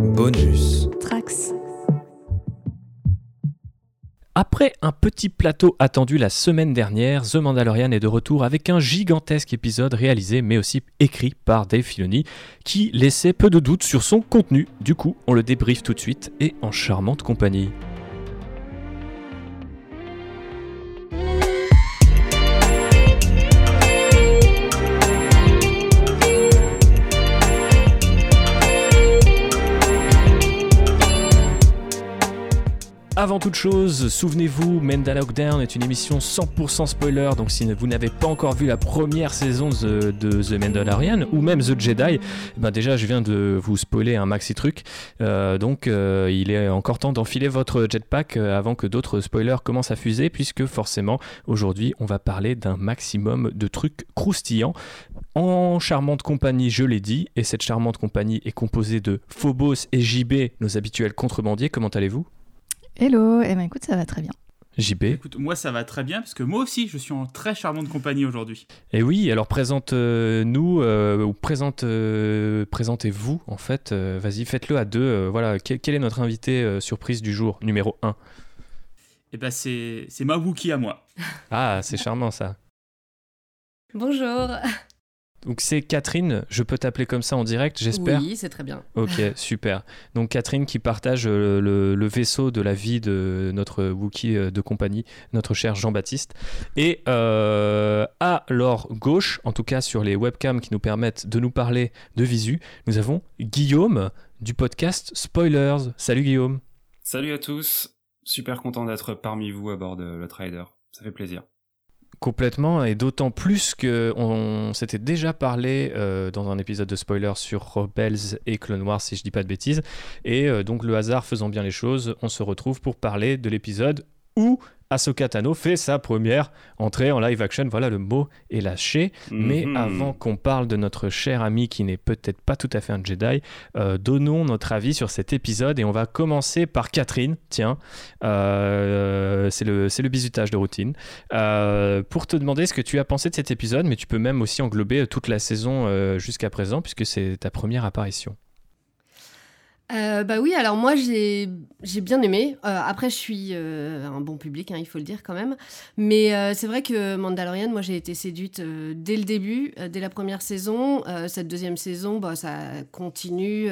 Bonus. Trax. Après un petit plateau attendu la semaine dernière, The Mandalorian est de retour avec un gigantesque épisode réalisé mais aussi écrit par Dave Filoni qui laissait peu de doutes sur son contenu. Du coup, on le débriefe tout de suite et en charmante compagnie. Toute chose, souvenez-vous, Menda Lockdown est une émission 100% spoiler, donc si vous n'avez pas encore vu la première saison de, The Mandalorian ou même The Jedi, eh ben déjà je viens de vous spoiler un maxi truc, Euh, donc euh, il est encore temps d'enfiler votre jetpack euh, avant que d'autres spoilers commencent à fuser, puisque forcément aujourd'hui on va parler d'un maximum de trucs croustillants. En charmante compagnie, je l'ai dit, et cette charmante compagnie est composée de Phobos et JB, nos habituels contrebandiers. Comment allez-vous? Hello, eh ben écoute, ça va très bien. JB Écoute, moi ça va très bien parce que moi aussi je suis en très charmante compagnie aujourd'hui. Et oui, alors présente-nous, euh, ou présente, euh, présentez-vous en fait. Euh, Vas-y, faites-le à deux. euh, voilà, quel, quel est notre invité euh, surprise du jour, numéro 1 Et ben c'est c'est ma Wookie à moi. Ah, c'est charmant ça. Bonjour. Donc c'est Catherine, je peux t'appeler comme ça en direct, j'espère Oui, c'est très bien. Ok, super. Donc Catherine qui partage euh, le, le vaisseau de la vie de notre Wookie euh, de compagnie, notre cher Jean-Baptiste. Et euh, à leur gauche, en tout cas sur les webcams qui nous permettent de nous parler de visu, nous avons Guillaume du podcast Spoilers. Salut Guillaume. Salut à tous, super content d'être parmi vous à bord de le Trader, ça fait plaisir. Complètement, et d'autant plus que on s'était déjà parlé euh, dans un épisode de spoilers sur Rebels et Clone Wars, si je dis pas de bêtises. Et euh, donc, le hasard faisant bien les choses, on se retrouve pour parler de l'épisode où Ahsoka Tano fait sa première entrée en live action. Voilà, le mot est lâché. Mais Mhm. avant qu'on parle de notre cher ami qui n'est peut-être pas tout à fait un Jedi, euh, donnons notre avis sur cet épisode et on va commencer par Catherine. Tiens, euh, c'est le, c'est le bisutage de routine. Euh, pour te demander ce que tu as pensé de cet épisode, mais tu peux même aussi englober toute la saison jusqu'à présent puisque c'est ta première apparition. Euh, bah oui, alors moi j'ai j'ai bien aimé. Euh, après, je suis euh, un bon public, hein, il faut le dire quand même. Mais euh, c'est vrai que Mandalorian, moi j'ai été séduite euh, dès le début, euh, dès la première saison. Cette deuxième saison, bah, ça continue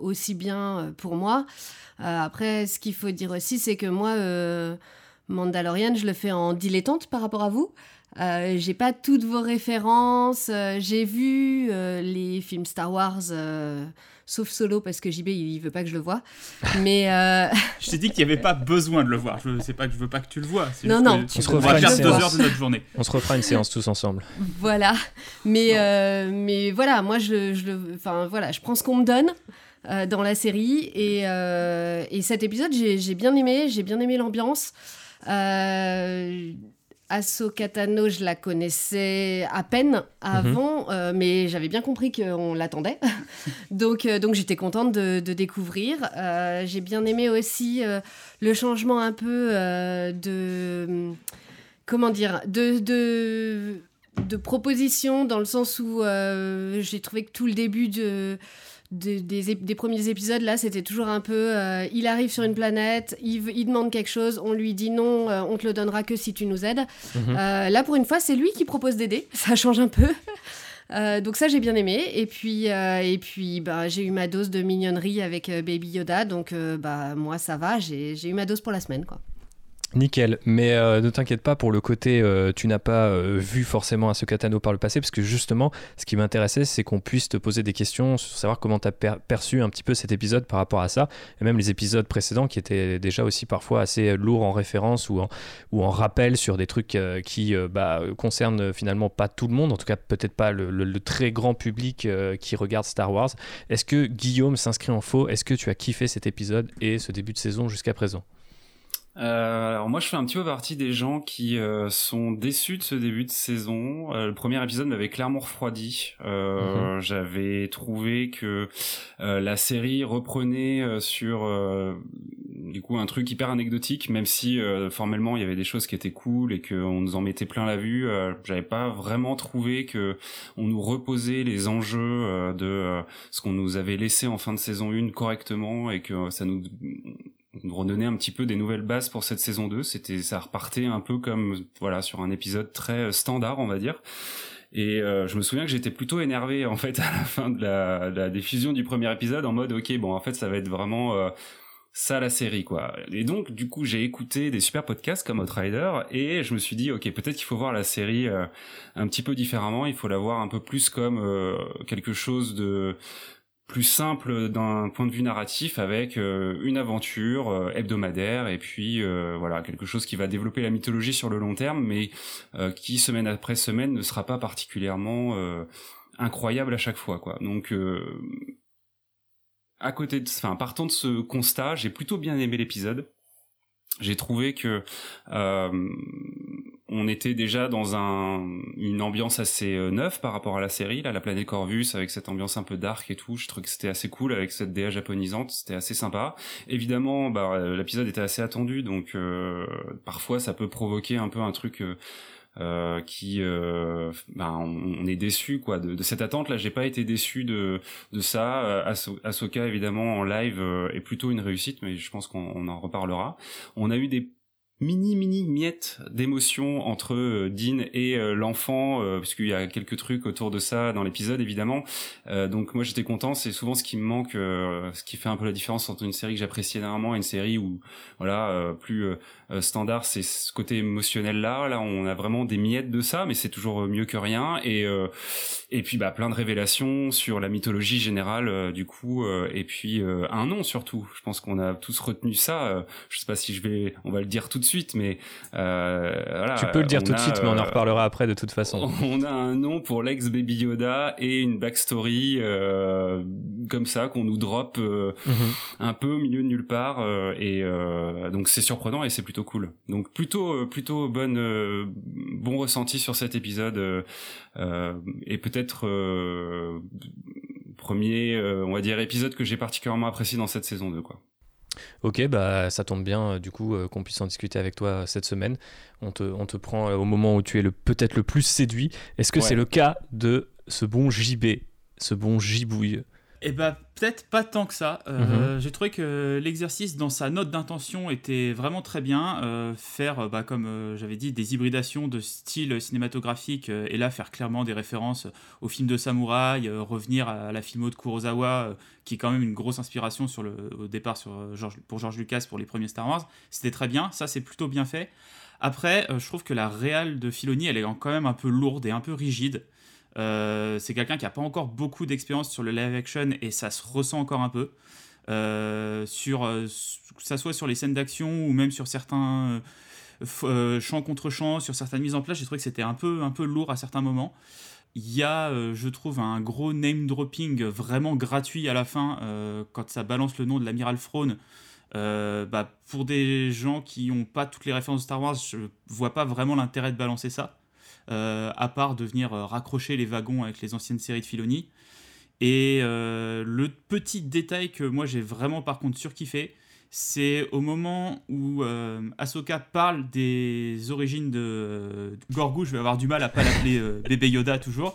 aussi bien pour moi. Après, ce qu'il faut dire aussi, c'est que moi, Mandalorian, je le fais en dilettante par rapport à vous. Euh, j'ai pas toutes vos références. euh, j'ai vu euh, les films Star Wars, sauf Solo parce que JB il, veut pas que je le voie. Mais euh, Je t'ai dit qu'il n'y avait pas besoin de le voir. Je sais pas que je veux pas que tu le vois. Non, non, tu On se on refera une deux heures de notre journée. On se refera une séance tous ensemble. voilà. Mais euh, mais voilà, moi je, je le, enfin voilà, je prends ce qu'on me donne. euh, dans la série et, euh, et cet épisode j'ai j'ai bien aimé j'ai bien aimé l'ambiance euh, Ahsoka Tano, je la connaissais à peine avant, euh, mais j'avais bien compris qu'on l'attendait. donc euh, donc j'étais contente de, de découvrir. Euh, J'ai bien aimé aussi le changement un peu de... Comment dire De... de de proposition dans le sens où j'ai trouvé que tout le début de, de- des, des premiers épisodes là c'était toujours un peu euh, il arrive sur une planète il, il demande quelque chose on lui dit non euh, on te le donnera que si tu nous aides. Mhm. Euh, là pour une fois c'est lui qui propose d'aider. Ça change un peu. Donc ça j'ai bien aimé. Et puis et puis bah, j'ai eu ma dose de mignonnerie avec Baby Yoda. Donc bah moi ça va. J'ai j'ai eu ma dose pour la semaine quoi Nickel, mais euh, ne t'inquiète pas pour le côté euh, tu n'as pas euh, vu forcément à ce Katano par le passé, parce que justement, ce qui m'intéressait, c'est qu'on puisse te poser des questions sur savoir comment tu as perçu un petit peu cet épisode par rapport à ça, et même les épisodes précédents qui étaient déjà aussi parfois assez lourds en référence ou en, rappel sur des trucs qui bah, concernent finalement pas tout le monde, en tout cas peut-être pas le, le- très grand public qui regarde Star Wars. Est-ce que Guillaume s'inscrit en faux? Est-ce que tu as kiffé cet épisode et ce début de saison jusqu'à présent? Euh, alors moi je fais un petit peu partie des gens qui euh, sont déçus de ce début de saison. Euh, le premier épisode m'avait clairement refroidi. Euh, J'avais trouvé que euh, la série reprenait euh, sur euh, du coup un truc hyper anecdotique, même si formellement il y avait des choses qui étaient cool et qu'on nous en mettait plein la vue. J'avais pas vraiment trouvé que on nous reposait les enjeux de ce qu'on nous avait laissé en fin de saison 1 correctement et que ça nous redonner un petit peu des nouvelles bases pour cette saison 2. C'était, ça repartait un peu comme, voilà, sur un épisode très standard, on va dire. Et euh, je me souviens que j'étais plutôt énervé en fait à la fin de la, de la, diffusion du premier épisode en mode ok bon en fait ça va être vraiment euh, ça la série quoi. Et donc du coup j'ai écouté des super podcasts comme Outrider et je me suis dit ok peut-être qu'il faut voir la série euh, un petit peu différemment, il faut la voir un peu plus comme quelque chose de plus simple d'un point de vue narratif avec euh, une aventure euh, hebdomadaire et puis euh, voilà quelque chose qui va développer la mythologie sur le long terme mais qui semaine après semaine ne sera pas particulièrement incroyable à chaque fois quoi. Donc à côté de enfin partant de ce constat j'ai plutôt bien aimé l'épisode j'ai trouvé que euh, on était déjà dans un, une ambiance assez euh, neuve par rapport à la série, là, la planète Corvus, avec cette ambiance un peu dark et tout. Je trouvais que c'était assez cool avec cette DA japonisante, c'était assez sympa. Évidemment, bah, euh, l'épisode était assez attendu, donc euh, parfois ça peut provoquer un peu un truc euh, qui euh, ben, on, est déçu quoi de, de, cette attente là j'ai pas été déçu de de ça. Euh, Ahsoka évidemment en live est plutôt une réussite mais je pense qu'on en reparlera. On a eu des mini mini miette d'émotion entre euh, Dean et euh, l'enfant euh, puisqu'il y a quelques trucs autour de ça dans l'épisode évidemment. Donc moi j'étais content. C'est souvent ce qui me manque ce qui fait un peu la différence entre une série que j'apprécie énormément et une série où voilà plus standard c'est ce côté émotionnel là là on a vraiment des miettes de ça mais c'est toujours mieux que rien et et puis bah plein de révélations sur la mythologie générale du coup et puis un nom surtout je pense qu'on a tous retenu ça je sais pas si je vais on va le dire tout de suite, mais euh, voilà, Tu peux le dire tout de suite, mais on en euh, reparlera après de toute façon. On a un nom pour l'ex Baby Yoda et une backstory euh, comme ça qu'on nous drop mhm. un peu au milieu de nulle part et donc c'est surprenant et c'est plutôt cool. Donc plutôt plutôt bonne bon ressenti sur cet épisode et peut-être premier on va dire épisode que j'ai particulièrement apprécié dans cette saison 2 quoi. Ok, bah ça tombe bien euh, du coup euh, qu'on puisse en discuter avec toi euh, cette semaine. On te, on te prend au moment où tu es le peut-être le plus séduit. Est-ce que c'est le cas de ce bon JB, ce bon gibouille eh bah peut-être pas tant que ça. Euh, mhm. J'ai trouvé que l'exercice dans sa note d'intention était vraiment très bien. Euh, faire, bah, comme euh, j'avais dit, des hybridations de style cinématographique et là faire clairement des références au film de samouraï, revenir à la filmo de Kurosawa, qui est quand même une grosse inspiration sur le, au départ sur, pour George Lucas pour les premiers Star Wars. C'était très bien, ça c'est plutôt bien fait. Après, je trouve que la réale de Filoni, elle est quand même un peu lourde et un peu rigide. Euh, c'est quelqu'un qui n'a pas encore beaucoup d'expérience sur le live action et ça se ressent encore un peu. Euh, sur, euh, que ça soit sur les scènes d'action ou même sur certains chants contre chants, sur certaines mises en place, j'ai trouvé que c'était un peu, un peu lourd à certains moments. Il y a, je trouve, un gros name dropping vraiment gratuit à la fin quand ça balance le nom de l'amiral Throne. bah, pour des gens qui n'ont pas toutes les références de Star Wars, je vois pas vraiment l'intérêt de balancer ça. Euh, à part de venir euh, raccrocher les wagons avec les anciennes séries de Filoni. Et euh, le petit détail que moi j'ai vraiment par contre surkiffé, c'est au moment où Ahsoka parle des origines de Gorgou, je vais avoir du mal à pas l'appeler bébé Yoda toujours.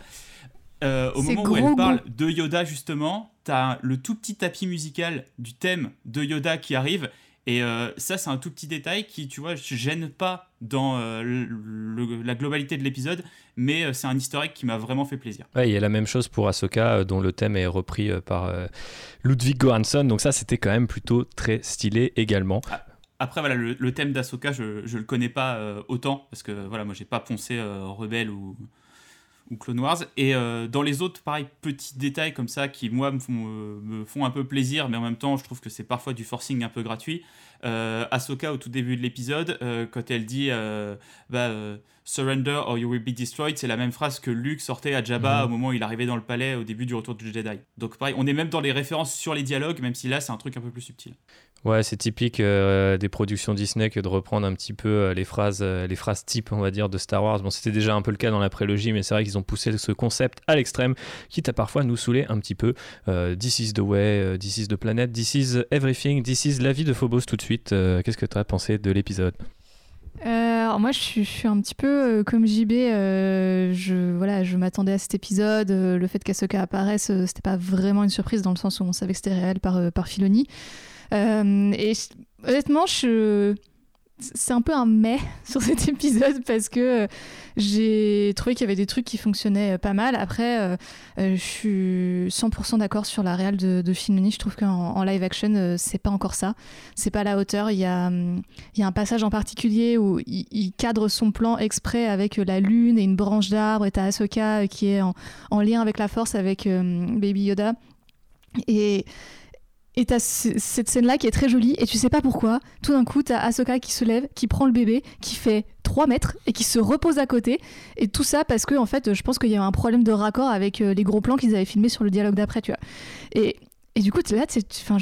au moment où elle parle de Yoda justement, t'as le tout petit tapis musical du thème de Yoda qui arrive et euh, ça, c'est un tout petit détail qui, tu vois, je gêne pas dans euh, la globalité de l'épisode, mais euh, c'est un historique qui m'a vraiment fait plaisir. Ouais, il y a la même chose pour Ahsoka, dont le thème est repris par Ludwig Göransson, donc ça, c'était quand même plutôt très stylé également. Ah, après, voilà, le, thème d'Ahsoka, je, ne le connais pas autant, parce que voilà, moi, j'ai pas poncé Rebelle ou, ou Clone Wars. Et euh, dans les autres, pareil, petits détails comme ça qui, moi, me font, euh, me font, un peu plaisir, mais en même temps, je trouve que c'est parfois du forcing un peu gratuit. Euh, Ahsoka, au tout début de l'épisode, quand elle dit bah, Surrender or you will be destroyed, c'est la même phrase que Luke sortait à Jabba mhm. au moment où il arrivait dans le palais au début du retour du Jedi. Donc pareil, on est même dans les références sur les dialogues, même si là c'est un truc un peu plus subtil. Ouais, c'est typique euh, des productions Disney que de reprendre un petit peu euh, les phrases, euh, les phrases type, on va dire, de Star Wars. Bon, c'était déjà un peu le cas dans la prélogie, mais c'est vrai qu'ils ont poussé ce concept à l'extrême, quitte à parfois nous saouler un petit peu. this is the way, this is the planet, this is everything, this is la vie de Phobos tout de suite. Qu'est-ce que tu as pensé de l'épisode? Alors moi je suis, un petit peu comme JB, je, voilà, je m'attendais à cet épisode, le fait qu'Asoka apparaisse, c'était pas vraiment une surprise dans le sens où on savait que c'était réel par, par Filoni. Euh, et honnêtement, c'est un peu un mais sur cet épisode parce que euh, j'ai trouvé qu'il y avait des trucs qui fonctionnaient euh, pas mal. Après, je suis 100% d'accord sur la réelle de, de Je trouve qu'en live action, c'est pas encore ça. C'est pas la hauteur. Il y a, il y a un passage en particulier où il, cadre son plan exprès avec la lune et une branche d'arbre. Et t'as Ahsoka qui est en, en, lien avec la force avec Baby Yoda. Et et t'as cette scène-là qui est très jolie, et tu sais pas pourquoi. Tout d'un coup, t'as Ahsoka qui se lève, qui prend le bébé, qui fait 3 mètres et qui se repose à côté. Et tout ça parce que, en fait, je pense qu'il y a un problème de raccord avec euh, les gros plans qu'ils avaient filmés sur le dialogue d'après, tu vois. Et, et du coup, là, enfin,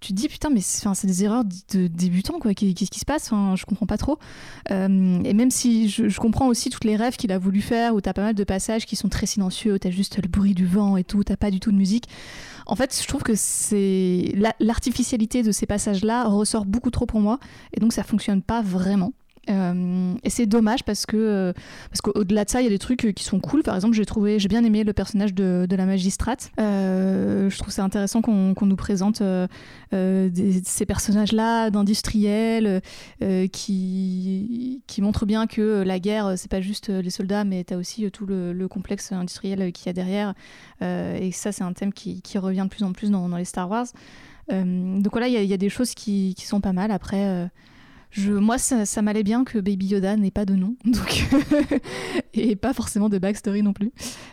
tu te dis, putain, mais c'est des erreurs de débutants, quoi. Qu'est-ce qui se passe? Je comprends pas trop. Euh, et même si je, je, comprends aussi toutes les rêves qu'il a voulu faire, où t'as pas mal de passages qui sont très silencieux, où t'as juste le bruit du vent et tout, t'as pas du tout de musique. En fait, je trouve que c'est l'artificialité de ces passages-là ressort beaucoup trop pour moi, et donc ça fonctionne pas vraiment. Euh, et c'est dommage parce que euh, parce qu'au-delà de ça, il y a des trucs qui sont cool. Par exemple, j'ai trouvé, j'ai bien aimé le personnage de, la magistrate. Euh, je trouve c'est intéressant qu'on nous présente ces personnages-là d'industriels qui qui montrent bien que la guerre, c'est pas juste les soldats, mais tu as aussi tout le, complexe industriel qu'il y a derrière. et ça, c'est un thème qui, revient de plus en plus dans, les Star Wars. donc voilà, il y, y, a des choses qui, qui sont pas mal. Après moi, ça, m'allait bien que Baby Yoda n'ait pas de nom, donc et pas forcément de backstory non plus.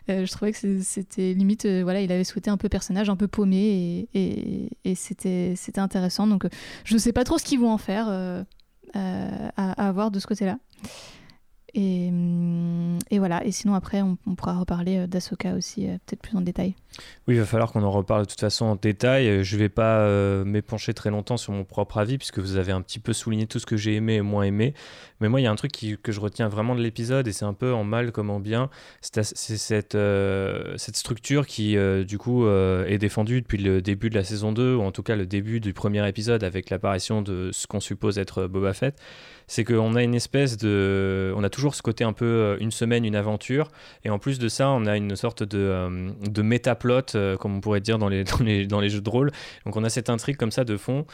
Euh, je trouvais que c'était limite, euh, voilà, il avait souhaité un peu personnage un peu paumé et, et, c'était intéressant. Donc, je ne sais pas trop ce qu'ils vont en faire euh, à, à, voir de ce côté-là. Et, hum, et, voilà, et sinon après on, pourra reparler euh, d'Asoka aussi, euh, peut-être plus en détail. Oui, il va falloir qu'on en reparle de toute façon en détail. Euh, je ne vais pas m'épancher très longtemps sur mon propre avis, puisque vous avez un petit peu souligné tout ce que j'ai aimé et moins aimé. Mais moi, il y a un truc que je retiens vraiment de l'épisode, et c'est un peu en mal comme en bien, c'est cette, cette structure qui, du coup, est défendue depuis le début de la saison 2, ou en tout cas le début du premier épisode avec l'apparition de ce qu'on suppose être Boba Fett c'est qu'on a une espèce de. On a toujours ce côté un peu euh, une semaine, une aventure. Et en plus de ça, on a une sorte de, euh, de métaplot, euh, comme on pourrait dire dans les, dans les, jeux de rôle. Donc on a cette intrigue comme ça de fond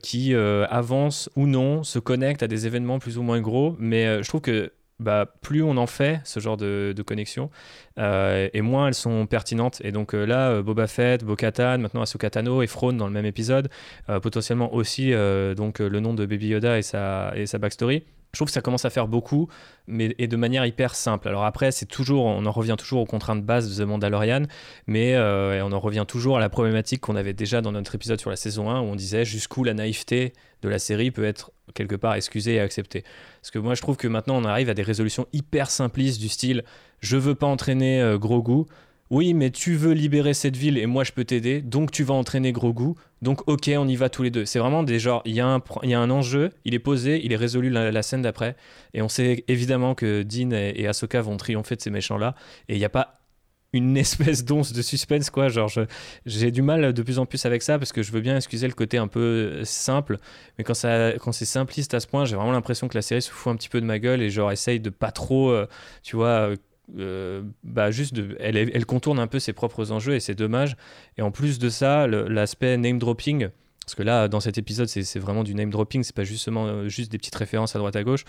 qui avance ou non, se connecte à des événements plus ou moins gros. Mais je trouve que bah, plus on en fait ce genre de, de connexion, euh, et moins elles sont pertinentes. Et donc euh, là, euh, Boba Fett, Bo-Katan, maintenant Ahsoka Tano et Frone dans le même épisode, potentiellement aussi donc le nom de Baby Yoda et sa, backstory. Je trouve que ça commence à faire beaucoup, mais et de manière hyper simple. Alors après, c'est toujours, on en revient toujours aux contraintes de base de The Mandalorian, mais on en revient toujours à la problématique qu'on avait déjà dans notre épisode sur la saison 1 où on disait jusqu'où la naïveté de la série peut être quelque part excusée et acceptée. Parce que moi, je trouve que maintenant, on arrive à des résolutions hyper simplistes du style je veux pas entraîner euh, Grogu. Oui, mais tu veux libérer cette ville et moi je peux t'aider, donc tu vas entraîner Grogu. Donc ok, on y va tous les deux. C'est vraiment des genres, il y, a un, y a un enjeu, il est posé, il est résolu la, scène d'après. Et on sait évidemment que Dean et, et Ahsoka vont triompher de ces méchants-là. Et il n'y a pas une espèce d'once de suspense quoi. Genre j'ai du mal de plus en plus avec ça parce que je veux bien excuser le côté un peu simple. Mais quand quand c'est simpliste à ce point j'ai vraiment l'impression que la série se fout un petit peu de ma gueule et genre essaye de pas trop euh, tu vois euh, bah juste elle, elle, contourne un peu ses propres enjeux et c'est dommage. Et en plus de ça, l'aspect name dropping, parce que là, dans cet épisode, c'est vraiment du name dropping, c'est pas justement euh, juste des petites références à droite à gauche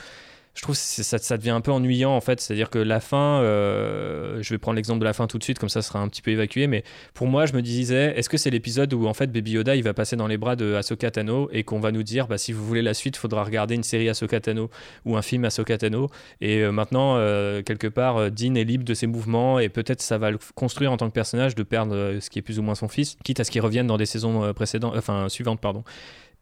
je trouve que ça, devient un peu ennuyant en fait. C'est-à-dire que la fin, euh, je vais prendre l'exemple de la fin tout de suite, comme ça, sera un petit peu évacué. Mais pour moi, je me disais, est-ce que c'est l'épisode où en fait Baby Yoda il va passer dans les bras de Ahsoka Tano et qu'on va nous dire, bah, si vous voulez la suite, faudra regarder une série Ahsoka Tano ou un film Ahsoka Tano. Et euh, maintenant, euh, quelque part, Dean est libre de ses mouvements et peut-être ça va le construire en tant que personnage de perdre ce qui est plus ou moins son fils, quitte à ce qu'il revienne dans des saisons précédentes, enfin suivantes, pardon.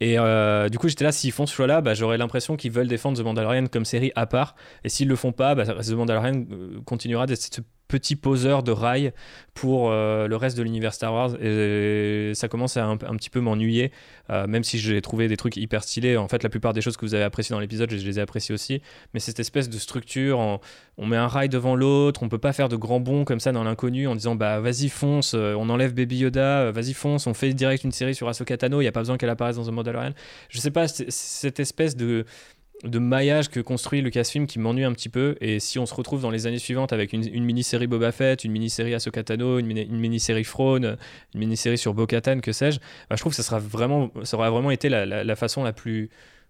Et euh, du coup, j'étais là, s'ils font ce choix-là, bah, j'aurais l'impression qu'ils veulent défendre The Mandalorian comme série à part. Et s'ils le font pas, bah, The Mandalorian continuera d'être petit poseur de rails pour le reste de l'univers Star Wars. Et ça commence à un, petit peu m'ennuyer, même si j'ai trouvé des trucs hyper stylés. En fait, la plupart des choses que vous avez appréciées dans l'épisode, je, les ai appréciées aussi. Mais cette espèce de structure, on met un rail devant l'autre, on peut pas faire de grands bonds comme ça dans l'inconnu en disant bah vas-y fonce, on enlève Baby Yoda, vas-y fonce, on fait direct une série sur Ahsoka Tano, il n'y a pas besoin qu'elle apparaisse dans The Mandalorian. Je sais pas, cette espèce de, de maillage que construit Lucasfilm qui m'ennuie un petit peu. Et si on se retrouve dans les années suivantes avec une, mini-série Boba Fett, une mini-série Ahsoka Tano, une, mini-série Throne, une mini-série sur Bo-Katan, que sais-je, bah, je trouve que ça, sera vraiment, ça aura vraiment été la façon la plus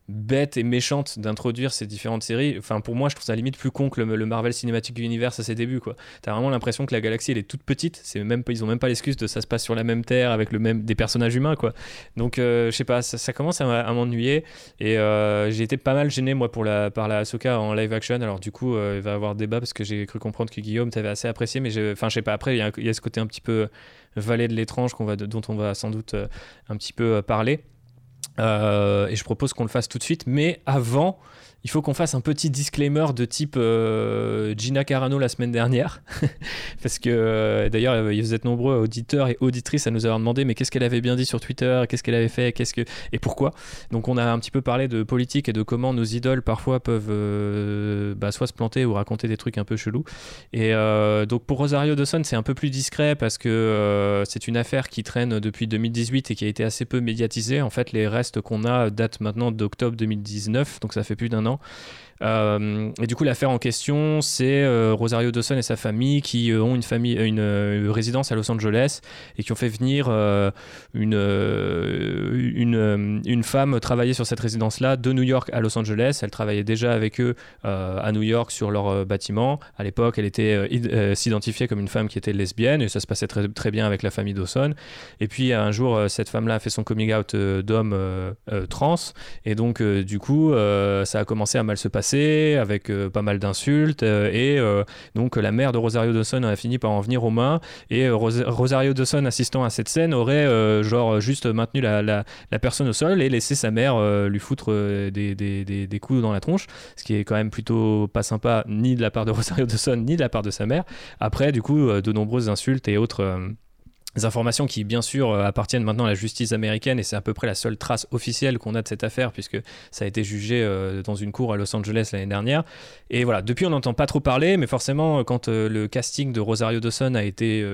bête et méchante d'introduire ces différentes séries. Enfin, pour moi, je trouve ça limite plus con que le, Marvel Cinematic Universe à ses débuts. Quoi. T'as vraiment l'impression que la galaxie elle est toute petite. C'est même ils ont même pas l'excuse de ça se passe sur la même terre avec le même des personnages humains. Quoi. Donc, euh, je sais pas, ça, commence à, m'ennuyer et euh, j'ai été pas mal gêné moi pour la par la Ahsoka en live action. Alors du coup, euh, il va y avoir débat parce que j'ai cru comprendre que Guillaume t'avait assez apprécié, mais enfin, je sais pas. Après, il y, a ce côté un petit peu valet de l'étrange dont on va sans doute un petit peu parler. Euh, et je propose qu'on le fasse tout de suite. Mais avant, il faut qu'on fasse un petit disclaimer de type euh, Gina Carano la semaine dernière. Parce que euh, d'ailleurs, euh, vous êtes nombreux auditeurs et auditrices à nous avoir demandé mais qu'est-ce qu'elle avait bien dit sur Twitter, qu'est-ce qu'elle avait fait, qu'est-ce que et pourquoi? Donc on a un petit peu parlé de politique et de comment nos idoles parfois peuvent bah, soit se planter ou raconter des trucs un peu chelous. Et donc pour Rosario Dawson, c'est un peu plus discret parce que c'est une affaire qui traîne depuis 2018 et qui a été assez peu médiatisée. En fait, les restes qu'on a datent maintenant d'octobre 2019, donc ça fait plus d'un an euh, et du coup, l'affaire en question, c'est euh, Rosario Dawson et sa famille qui euh, ont une, famille, une, résidence à Los Angeles et qui ont fait venir une, une, une, femme travailler sur cette résidence-là de New York à Los Angeles. Elle travaillait déjà avec eux à New York sur leur bâtiment. À l'époque, elle était s'identifiait comme une femme qui était lesbienne et ça se passait très, très bien avec la famille Dawson. Et puis un jour, cette femme-là a fait son coming out d'homme trans et donc du coup, ça a commencé à mal se passer avec euh, pas mal d'insultes. Euh, et euh, donc la mère de Rosario Dawson a fini par en venir aux mains. Et Rosario Dawson, assistant à cette scène, aurait genre juste maintenu la, la, personne au sol et laissé sa mère lui foutre des, des, des, coups dans la tronche. Ce qui est quand même plutôt pas sympa, ni de la part de Rosario Dawson, ni de la part de sa mère. Après, du coup, de nombreuses insultes et autres informations qui bien sûr euh, appartiennent maintenant à la justice américaine et c'est à peu près la seule trace officielle qu'on a de cette affaire puisque ça a été jugé euh, dans une cour à Los Angeles l'année dernière. Et voilà depuis on n'entend pas trop parler mais forcément quand euh, le casting de Rosario Dawson a été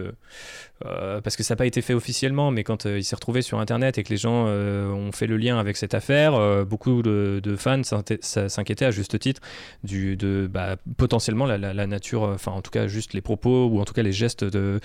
euh, parce que ça n'a pas été fait officiellement, mais quand euh, il s'est retrouvé sur Internet et que les gens euh, ont fait le lien avec cette affaire, beaucoup de, fans s'inquiétaient à juste titre du, de bah, potentiellement la, nature, enfin en tout cas juste les propos ou en tout cas les gestes de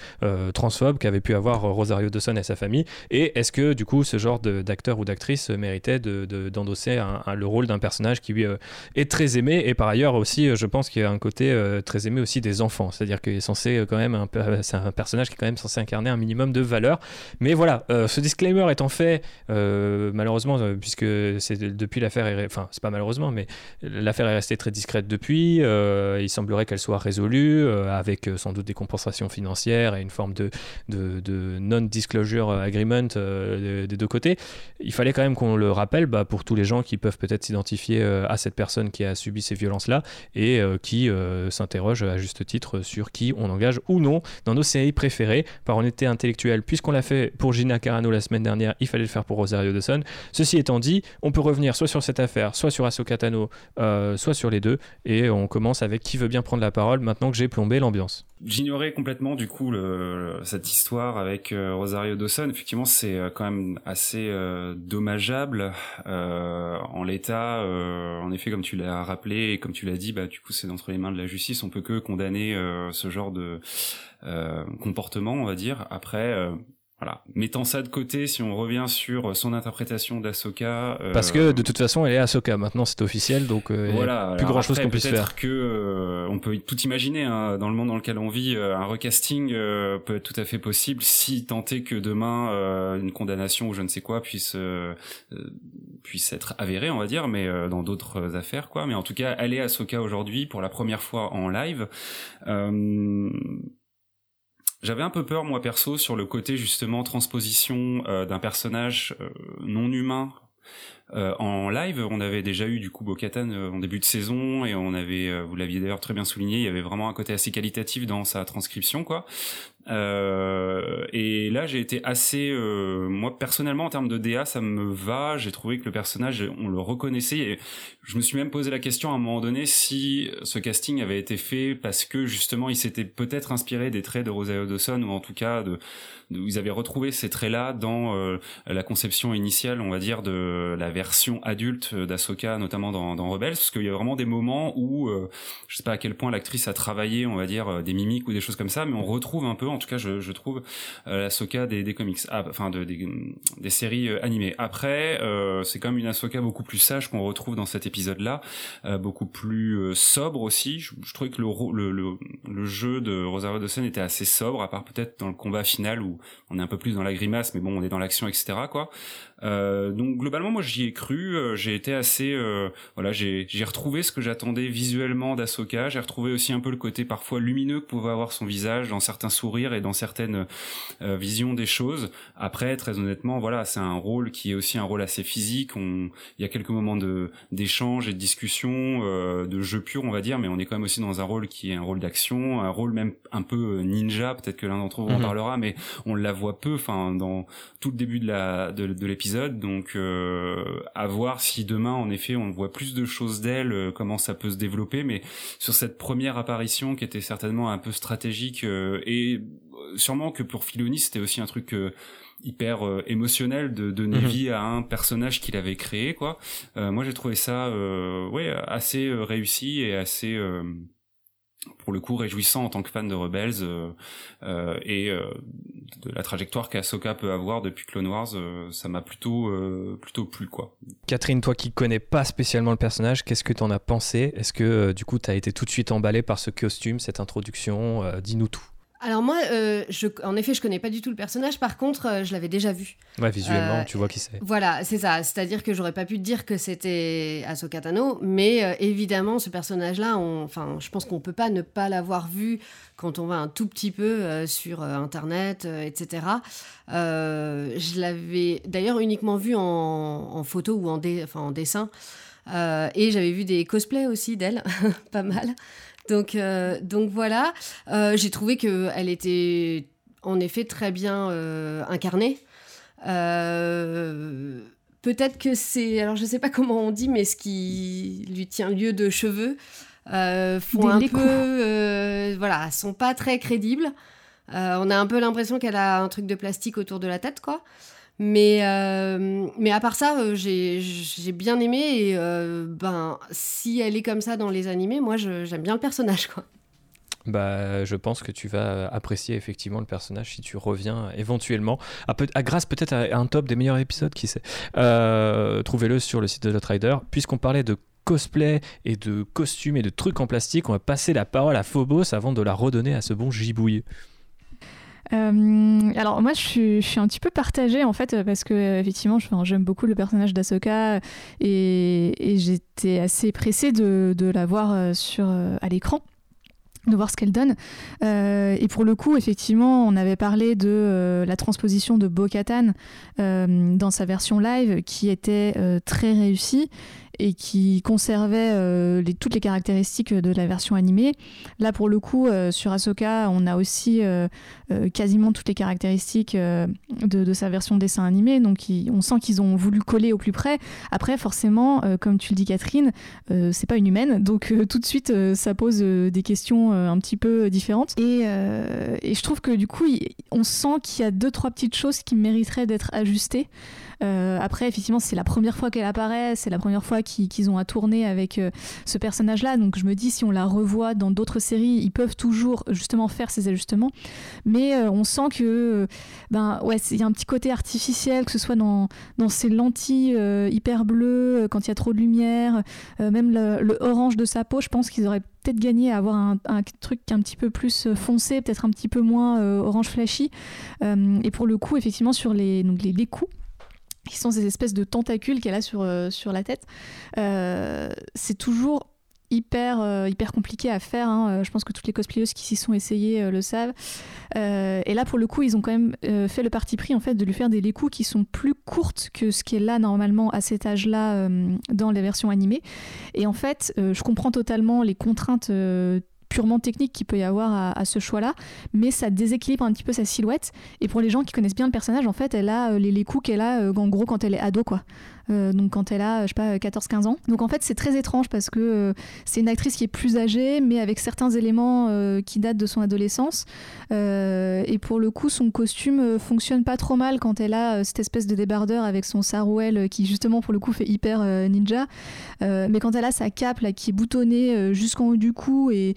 transphobes qu'avait pu avoir Rosario Dawson et sa famille. Et est-ce que du coup ce genre d'acteur ou d'actrice méritait d'endosser de, le rôle d'un personnage qui lui est très aimé et par ailleurs aussi, je pense qu'il y a un côté très aimé aussi des enfants, c'est-à-dire qu'il est censé quand même, c'est un personnage qui est quand même censé incarner un minimum de valeur. Mais voilà, euh, ce disclaimer étant fait, euh, malheureusement, euh, puisque c'est depuis l'affaire, enfin c'est pas malheureusement, mais l'affaire est restée très discrète depuis. il semblerait qu'elle soit résolue avec sans doute des compensations financières et une forme de, non-disclosure agreement des deux côtés. Il fallait quand même qu'on le rappelle bah, pour tous les gens qui peuvent peut-être s'identifier à cette personne qui a subi ces violences-là et qui s'interrogent à juste titre sur qui on engage ou non dans nos séries préférées honnêteté intellectuelle, puisqu'on l'a fait pour Gina Carano la semaine dernière, il fallait le faire pour Rosario Dawson. Ceci étant dit, on peut revenir soit sur cette affaire, soit sur Ahsoka Tano, euh, soit sur les deux, et on commence avec qui veut bien prendre la parole maintenant que j'ai plombé l'ambiance. J'ignorais complètement du coup cette histoire avec euh, Rosario Dawson. Effectivement, c'est euh, quand même assez dommageable en l'état. en effet, comme tu l'as rappelé et comme tu l'as dit, bah du coup c'est entre les mains de la justice. On peut que condamner ce genre de euh, comportement, on va dire. Après, euh, voilà. Mettant ça de côté, si on revient sur son interprétation d'Asoka. Euh, Parce que de toute façon, elle est Asoka. Maintenant, c'est officiel, donc voilà, plus grand chose qu'on puisse faire. que on peut tout imaginer hein, dans le monde dans lequel on vit. un recasting peut être tout à fait possible si tant est que demain une condamnation ou je ne sais quoi puisse puisse être avérée, on va dire, mais dans d'autres affaires, quoi. Mais en tout cas, elle est Asoka aujourd'hui pour la première fois en live. J'avais un peu peur, moi perso, sur le côté justement transposition euh, d'un personnage euh, non humain Euh, en live, on avait déjà eu du coup Bokatan euh, en début de saison et on avait, euh, vous l'aviez d'ailleurs très bien souligné, il y avait vraiment un côté assez qualitatif dans sa transcription, quoi. Euh, et là, j'ai été assez, euh, moi personnellement en termes de DA, ça me va. J'ai trouvé que le personnage, on le reconnaissait. Et je me suis même posé la question à un moment donné si ce casting avait été fait parce que justement, il s'était peut-être inspiré des traits de Rosario Dawson ou en tout cas de, de ils avaient retrouvé ces traits-là dans euh, la conception initiale, on va dire, de la version adulte d'Asoka, notamment dans, Rebels, parce qu'il y a vraiment des moments où, euh, je sais pas à quel point l'actrice a travaillé, on va dire, des mimiques ou des choses comme ça, mais on retrouve un peu en tout cas je, trouve euh, l'Asoka des, des comics, ah, enfin de, des, séries euh, animées. Après, euh, c'est quand même une Ahsoka beaucoup plus sage qu'on retrouve dans cet épisode-là, euh, beaucoup plus euh, sobre aussi. Je, trouvais que le jeu de Rosario Dawson était assez sobre, à part peut-être dans le combat final où on est un peu plus dans la grimace, mais bon, on est dans l'action, etc. Quoi. Euh, donc globalement, moi j'y ai cru. Euh, j'ai été assez, euh, voilà, j'ai j'ai retrouvé ce que j'attendais visuellement d'Asoka. J'ai retrouvé aussi un peu le côté parfois lumineux que pouvait avoir son visage dans certains sourires et dans certaines euh, visions des choses. Après, très honnêtement, voilà, c'est un rôle qui est aussi un rôle assez physique. On, il y a quelques moments de d'échange et de discussion, euh, de jeu pur, on va dire, mais on est quand même aussi dans un rôle qui est un rôle d'action, un rôle même un peu ninja. Peut-être que l'un d'entre vous en Mhm. parlera, mais on la voit peu. Enfin, dans tout le début de la de, de l'épisode. Donc, euh, à voir si demain, en effet, on voit plus de choses d'elle, euh, comment ça peut se développer. Mais sur cette première apparition, qui était certainement un peu stratégique euh, et sûrement que pour Filoni, c'était aussi un truc. hyper euh, émotionnel de donner Mhm. vie à un personnage qu'il avait créé quoi Euh, moi j'ai trouvé ça euh, ouais assez réussi et assez pour le coup réjouissant en tant que fan de Rebels euh, euh, et euh, de la trajectoire qu'Ahsoka peut avoir depuis Clone Wars, euh, ça m'a plutôt euh, plutôt plu quoi. Catherine, toi qui connais pas spécialement le personnage, qu'est-ce que t'en as pensé? Est-ce que euh, du coup t'as été tout de suite emballé par ce costume, cette introduction? Dis-nous tout. Alors moi, euh, je, en effet, je connais pas du tout le personnage. Par contre, euh, je l'avais déjà vu. Ouais, visuellement, Euh, tu vois qui c'est. Voilà, c'est ça. C'est-à-dire que j'aurais pas pu te dire que c'était Ahsoka Tano, mais évidemment, ce personnage-là, on- enfin, je pense qu'on peut pas ne pas l'avoir vu quand on va un tout petit peu sur Internet, etc. Je l'avais d'ailleurs uniquement vu en, en photo ou en, dé- en dessin. Et j'avais vu des cosplays aussi d'elle, pas mal. Donc, euh, donc voilà, Euh, j'ai trouvé qu'elle était en effet très bien euh, incarnée. Peut-être que c'est, alors je sais pas comment on dit, mais ce qui lui tient lieu de cheveux font Des un peu, voilà, sont pas très crédibles. On a un peu l'impression qu'elle a un truc de plastique autour de la tête, quoi. Mais, euh, mais à part ça, euh, j'ai bien aimé et euh, ben, si elle est comme ça dans les animés, moi j'aime bien le personnage, quoi. Bah, je pense que tu vas apprécier effectivement le personnage si tu reviens éventuellement, à, grâce peut-être à un top des meilleurs épisodes, qui sait. Trouvez-le sur le site de Rider. Puisqu'on parlait de cosplay et de costumes et de trucs en plastique, on va passer la parole à Phobos avant de la redonner à ce bon gibouille. Euh, alors moi je suis, un petit peu partagée en fait parce que euh, effectivement j'aime beaucoup le personnage d'Asoka et, et j'étais assez pressée de, la voir euh, sur, euh, à l'écran de voir ce qu'elle donne. Euh, et pour le coup, effectivement, on avait parlé de euh, la transposition de Bo-Katan euh, dans sa version live qui était euh, très réussie et qui conservait euh, toutes les caractéristiques de la version animée. Là, pour le coup, euh, sur Ahsoka, on a aussi euh, quasiment toutes les caractéristiques de, sa version dessin animé. Donc, on sent qu'ils ont voulu coller au plus près. Après, forcément, comme tu le dis, Catherine, c'est pas une humaine. Donc, tout de suite, ça pose des questions un petit peu différentes. Et, je trouve que du coup, on sent qu'il y a deux, trois petites choses qui mériteraient d'être ajustées. Euh, après, effectivement, c'est la première fois qu'elle apparaît, c'est la première fois qu'ils ont à tourner avec euh, ce personnage-là. Donc, je me dis, si on la revoit dans d'autres séries, ils peuvent toujours justement faire ces ajustements. Mais euh, on sent que, ben, ouais, il y a un petit côté artificiel, que ce soit dans, dans ces lentilles hyper bleues, quand il y a trop de lumière, même le, orange de sa peau. Je pense qu'ils auraient peut-être gagné à avoir un, un truc un petit peu plus foncé, peut-être un petit peu moins orange flashy. Et pour le coup, effectivement, sur les, donc les coups, qui sont ces espèces de tentacules qu'elle a sur, euh, sur la tête, euh, c'est toujours hyper, hyper compliqué à faire. Hein. Je pense que toutes les cosplayeuses qui s'y sont essayées le savent. et là, pour le coup, ils ont quand même fait le parti pris en fait de lui faire des lécous qui sont plus courtes que ce qui est là normalement à cet âge-là dans les versions animées. Et en fait, je comprends totalement les contraintes purement technique qu'il peut y avoir à, ce choix-là, mais ça déséquilibre un petit peu sa silhouette. Et pour les gens qui connaissent bien le personnage, en fait, elle a les, les coups qu'elle a en gros quand elle est ado, quoi. Euh, donc quand elle a, je sais pas, 14-15 ans. Donc en fait, c'est très étrange parce que euh, c'est une actrice qui est plus âgée, mais avec certains éléments euh, qui datent de son adolescence. et pour le coup, son costume fonctionne pas trop mal quand elle a cette espèce de débardeur avec son sarouel qui justement pour le coup fait hyper ninja. mais quand elle a sa cape là qui est boutonnée jusqu'en haut du cou et,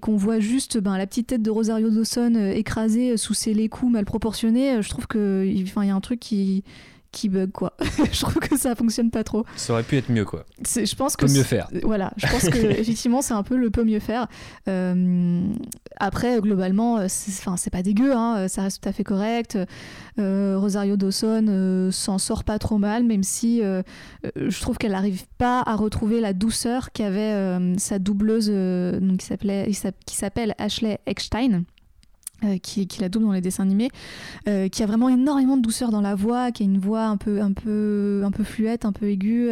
qu'on voit juste ben, la petite tête de Rosario Dawson écrasée sous ses coups mal proportionnés, je trouve qu'il y a un truc qui qui bug quoi. je trouve que ça fonctionne pas trop. Ça aurait pu être mieux quoi. Je pense que peut mieux faire. Voilà, je pense que effectivement c'est un peu le peut mieux faire. Euh, après globalement, enfin c'est pas dégueu, hein, ça reste tout à fait correct. Euh, Rosario Dawson euh, s'en sort pas trop mal, même si je trouve qu'elle n'arrive pas à retrouver la douceur qu'avait sa doubleuse, donc qui s'appelait, qui s'appelle Ashley Eckstein. Euh, qui, la double dans les dessins animés, euh, qui a vraiment énormément de douceur dans la voix, qui a une voix un peu, un peu, un peu fluette, un peu aiguë.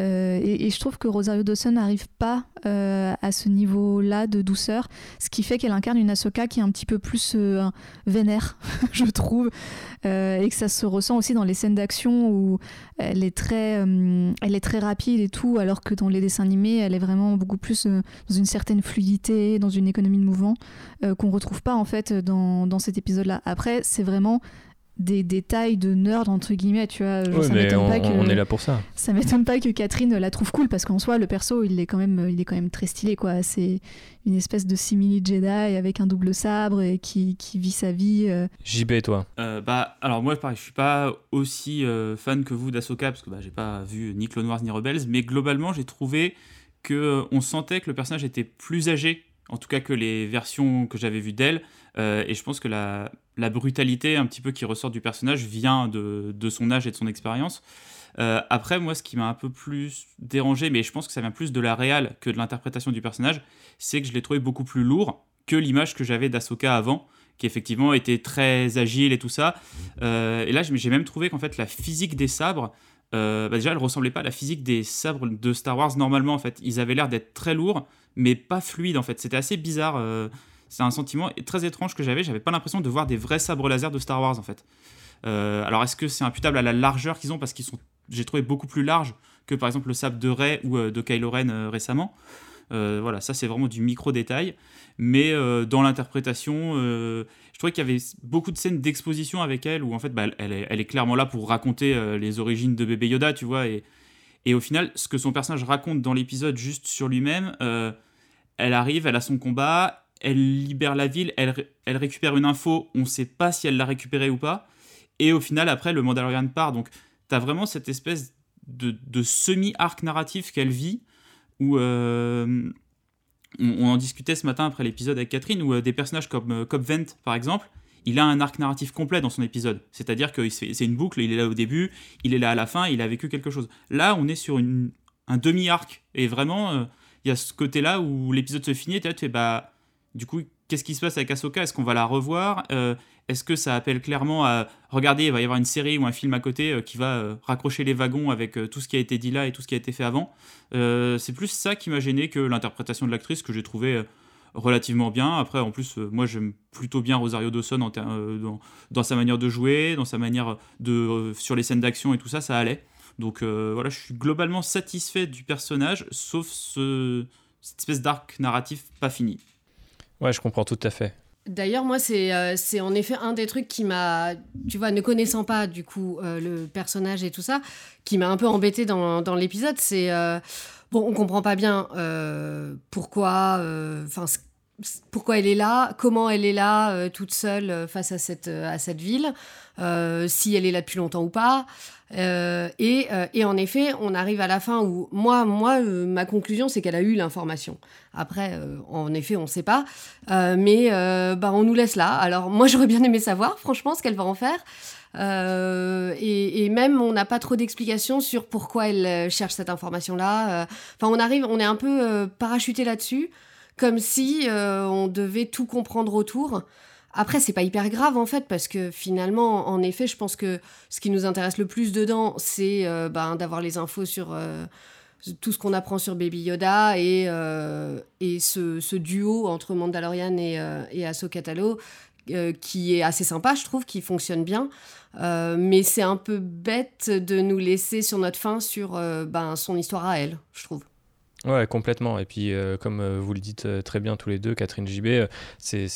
Euh, et, je trouve que Rosario Dawson n'arrive pas à ce niveau-là de douceur, ce qui fait qu'elle incarne une Ahsoka qui est un petit peu plus vénère, je trouve, et que ça se ressent aussi dans les scènes d'action où elle est très, elle est très rapide et tout, alors que dans les dessins animés, elle est vraiment beaucoup plus dans une certaine fluidité, dans une économie de mouvement qu'on retrouve pas en fait dans, dans cet épisode-là. Après, c'est vraiment des détails de nerd entre guillemets tu vois ça m'étonne pas que on est là pour ça ça m'étonne pas que Catherine la trouve cool parce qu'en soi le perso il est quand même il est quand même très stylé quoi c'est une espèce de simili Jedi avec un double sabre et qui, qui vit sa vie euh. JB toi? Euh, bah alors moi pareil je suis pas aussi euh, fan que vous d'Asoka parce que bah, j'ai pas vu ni Clone Wars ni Rebels mais globalement j'ai trouvé que on sentait que le personnage était plus âgé en tout cas que les versions que j'avais vues d'elle. Euh, et je pense que la, brutalité un petit peu qui ressort du personnage vient de, son âge et de son expérience. Euh, après, moi, ce qui m'a un peu plus dérangé, mais je pense que ça vient plus de la réal que de l'interprétation du personnage, c'est que je l'ai trouvé beaucoup plus lourd que l'image que j'avais d'Asoka avant, qui effectivement était très agile et tout ça. Euh, et là, j'ai même trouvé qu'en fait, la physique des sabres, bah déjà, elle ressemblait pas à la physique des sabres de Star Wars normalement. En fait, ils avaient l'air d'être très lourds mais pas fluide en fait. C'était assez bizarre. Euh, c'est un sentiment très étrange que j'avais. J'avais pas l'impression de voir des vrais sabres laser de Star Wars en fait. Euh, alors est-ce que c'est imputable à la largeur qu'ils ont? Parce qu'ils sont, j'ai trouvé beaucoup plus larges que par exemple le sabre de Rey ou euh, de Kylo Ren récemment. voilà, ça c'est vraiment du micro détail. Mais dans l'interprétation, je trouvais qu'il y avait beaucoup de scènes d'exposition avec elle où en fait bah, elle, est, clairement là pour raconter les origines de bébé Yoda, tu vois, et, et au final, ce que son personnage raconte dans l'épisode juste sur lui-même, euh, elle arrive, elle a son combat, elle libère la ville, elle, récupère une info, on ne sait pas si elle l'a récupérée ou pas. Et au final, après, le Mandalorian part. Donc, tu as vraiment cette espèce de, semi-arc narratif qu'elle vit, où euh, on, en discutait ce matin après l'épisode avec Catherine, où euh, des personnages comme Cobb Vent, par exemple, il a un arc narratif complet dans son épisode. C'est-à-dire que c'est une boucle, il est là au début, il est là à la fin, il a vécu quelque chose. Là, on est sur un demi-arc. Et vraiment, euh, il y a ce côté-là où l'épisode se finit et tu fais, bah, du coup, qu'est-ce qui se passe avec Ahsoka? Est-ce qu'on va la revoir? Euh, Est-ce que ça appelle clairement à regarder, il va y avoir une série ou un film à côté euh, qui va raccrocher les wagons avec tout ce qui a été dit là et tout ce qui a été fait avant? C'est plus ça qui m'a gêné que l'interprétation de l'actrice que j'ai trouvé relativement bien. Après, en plus, euh, moi j'aime plutôt bien Rosario Dawson euh, dans, sa manière de jouer, dans sa manière de euh, sur les scènes d'action et tout ça, ça allait. Donc voilà, je suis globalement satisfait du personnage, sauf ce, cette espèce d'arc narratif pas fini. Ouais, je comprends tout à fait. D'ailleurs, moi, c'est c'est en effet un des trucs qui m'a, tu vois, ne connaissant pas du coup le personnage et tout ça, qui m'a un peu embêté dans, dans l'épisode. C'est Bon, on comprend pas bien euh, pourquoi, euh, enfin, pourquoi elle est là, comment elle est là toute seule face à cette, à cette ville, si elle est là depuis longtemps ou pas. Et, et, en effet, on arrive à la fin où moi, moi ma conclusion, c'est qu'elle a eu l'information. Après, en effet, on ne sait pas. mais bah, on nous laisse là. Alors moi, j'aurais bien aimé savoir, franchement, ce qu'elle va en faire. Euh, et, même, on n'a pas trop d'explications sur pourquoi elle euh, cherche cette information-là. Euh. Enfin, on arrive, on est un peu parachuté là-dessus, comme si on devait tout comprendre autour. Après, c'est pas hyper grave en fait, parce que finalement, en effet, je pense que ce qui nous intéresse le plus dedans, c'est ben, d'avoir les infos sur tout ce qu'on apprend sur Baby Yoda et, ce, duo entre Mandalorian et, et Ahsoka Talo qui est assez sympa, je trouve, qui fonctionne bien. Euh, mais c'est un peu bête de nous laisser sur notre fin sur euh, ben, son histoire à elle, je trouve. Ouais, complètement. Et puis, euh, comme euh, vous le dites euh, très bien tous les deux, Catherine JB, c'est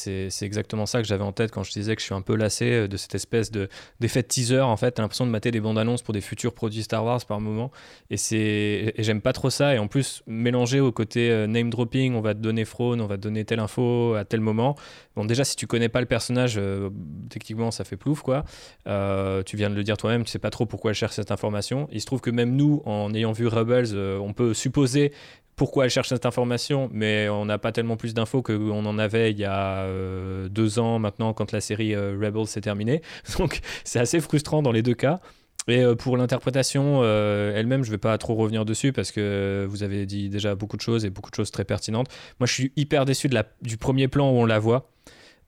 exactement ça que j'avais en tête quand je disais que je suis un peu lassé de cette espèce d'effet de, teaser. En fait, t'as l'impression de mater des bandes annonces pour des futurs produits Star Wars par moment. Et j'aime pas trop ça. Et en plus, mélanger au côté name dropping, on va te donner Frone, on va te donner telle info à tel moment. Bon, déjà, si tu connais pas le personnage, techniquement, ça fait plouf, quoi. tu viens de le dire toi-même, tu sais pas trop pourquoi elle cherche cette information. Il se trouve que même nous, en ayant vu Rebels, on peut supposer pourquoi elle cherche cette information, mais on n'a pas tellement plus d'infos qu'on en avait il y a euh, deux ans maintenant quand la série euh, Rebels s'est terminée. Donc c'est assez frustrant dans les deux cas. Et euh, pour l'interprétation elle-même, je ne vais pas trop revenir dessus parce que vous avez dit déjà beaucoup de choses et beaucoup de choses très pertinentes. Moi, je suis hyper déçu du premier plan où on la voit.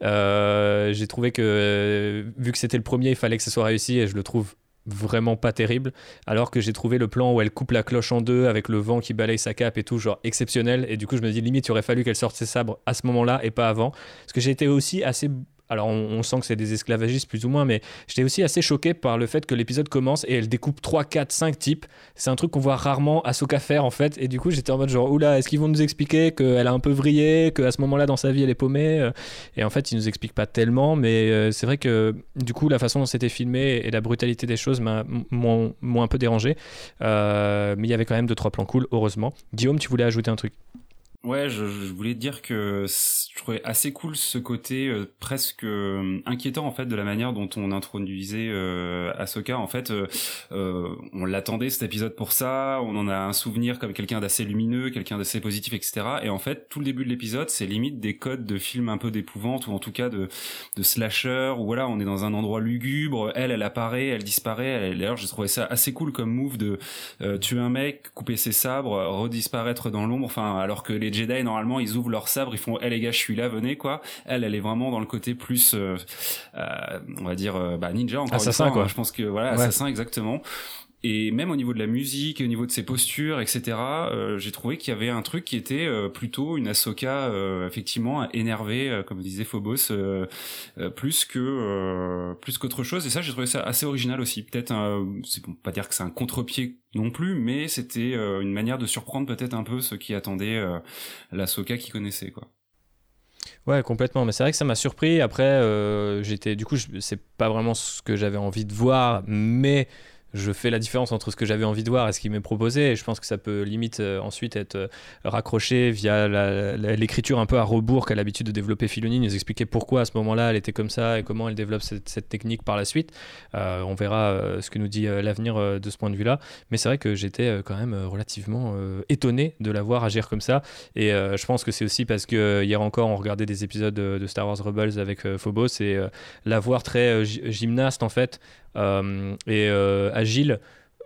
J'ai trouvé que vu que c'était le premier, il fallait que ce soit réussi et je le trouve vraiment pas terrible, alors que j'ai trouvé le plan où elle coupe la cloche en deux avec le vent qui balaye sa cape et tout, genre exceptionnel. Et du coup, je me dis limite, il aurait fallu qu'elle sorte ses sabres à ce moment-là et pas avant. Parce que j'ai été aussi assez alors on, sent que c'est des esclavagistes plus ou moins, mais j'étais aussi assez choqué par le fait que l'épisode commence et elle découpe 3, 4, 5 types. C'est un truc qu'on voit rarement Ahsoka faire en fait. Et du coup j'étais en mode genre, oula, est-ce qu'ils vont nous expliquer qu'elle a un peu vrillé, qu'à ce moment-là dans sa vie elle est paumée euh Et en fait ils nous expliquent pas tellement, mais euh, c'est vrai que du coup la façon dont c'était filmé et la brutalité des choses m'ont un peu dérangé. Euh, mais il y avait quand même 2-3 plans cool, heureusement. Guillaume, tu voulais ajouter un truc? Ouais, je, voulais dire que je trouvais assez cool ce côté euh, presque euh, inquiétant en fait de la manière dont on introduisait euh. En fait, euh, on l'attendait cet épisode pour ça. On en a un souvenir comme quelqu'un d'assez lumineux, quelqu'un d'assez positif, etc. Et en fait, tout le début de l'épisode, c'est limite des codes de films un peu d'épouvante ou en tout cas de, de slasher. Où voilà, on est dans un endroit lugubre. Elle, elle apparaît, elle disparaît. D'ailleurs, j'ai trouvé ça assez cool comme move de tuer un mec, couper ses sabres, redisparaître dans l'ombre. Enfin, alors que les les Jedi normalement ils ouvrent leur sabre, ils font "Eh les gars, je suis là, venez quoi." Elle, elle est vraiment dans le côté plus, euh, euh, on va dire, euh, bah, ninja encore assassin une fois, quoi. Hein. je pense que voilà, assassin exactement et même au niveau de la musique, au niveau de ses postures, etc. Euh, j'ai trouvé qu'il y avait un truc qui était euh, plutôt une Ahsoka euh, effectivement énervée, comme disait Phobos, plus que plus qu'autre chose. Et ça, j'ai trouvé ça assez original aussi. Peut-être, c'est bon, pas dire que c'est un contre-pied non plus, mais c'était une manière de surprendre peut-être un peu ceux qui attendaient l'Ahsoka qu'ils connaissaient, quoi. Ouais, complètement. Mais c'est vrai que ça m'a surpris. Après, j'étais, du coup, c'est pas vraiment ce que j'avais envie de voir, mais je fais la différence entre ce que j'avais envie de voir et ce qui m'est proposé. Et je pense que ça peut limite euh, ensuite être euh, raccroché via l'écriture un peu à rebours qu'a l'habitude de développer Filoni, nous expliquer pourquoi à ce moment-là elle était comme ça et comment elle développe cette, technique par la suite. Euh, on verra ce que nous dit l'avenir de ce point de vue-là. Mais c'est vrai que j'étais quand même relativement étonné de la voir agir comme ça. Et je pense que c'est aussi parce que hier encore on regardait des épisodes de, Star Wars Rebels avec Phobos et la voir très gymnaste en fait et euh, agile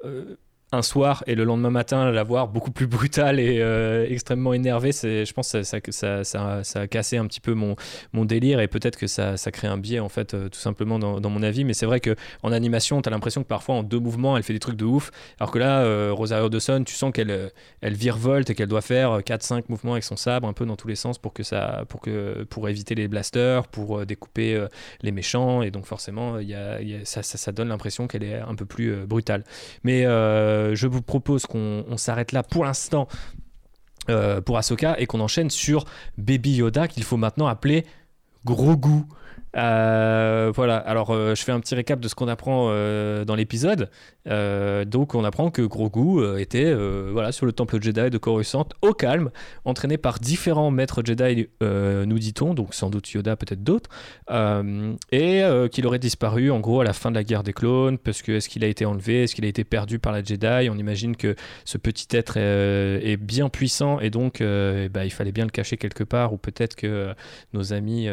euh, un soir et le lendemain matin la voir beaucoup plus brutale et euh, extrêmement énervée, c'est, je pense que ça, ça, ça, ça, a cassé un petit peu mon, mon délire et peut-être que ça, crée un biais en fait euh, tout simplement dans, mon avis. Mais c'est vrai que en animation, tu as l'impression que parfois en deux mouvements, elle fait des trucs de ouf, alors que là, euh, Rosario Dawson, tu sens qu'elle elle virevolte et qu'elle doit faire 4-5 mouvements avec son sabre un peu dans tous les sens pour que ça, pour que pour éviter les blasters, pour découper les méchants et donc forcément, y a, ça, ça, donne l'impression qu'elle est un peu plus brutale. Mais euh, je vous propose qu'on s'arrête là pour l'instant euh, pour Ahsoka et qu'on enchaîne sur Baby Yoda qu'il faut maintenant appeler Grogu. Euh, voilà, alors euh, je fais un petit récap de ce qu'on apprend euh, dans l'épisode. donc on apprend que Grogu était voilà, sur le temple Jedi de Coruscant au calme, entraîné par différents maîtres Jedi, nous dit-on, donc sans doute Yoda, peut-être d'autres, et qu'il aurait disparu en gros à la fin de la guerre des clones, parce que est-ce qu'il a été enlevé, est-ce qu'il a été perdu par la Jedi? On imagine que ce petit être est, bien puissant et donc bah, il fallait bien le cacher quelque part, ou peut-être que nos amis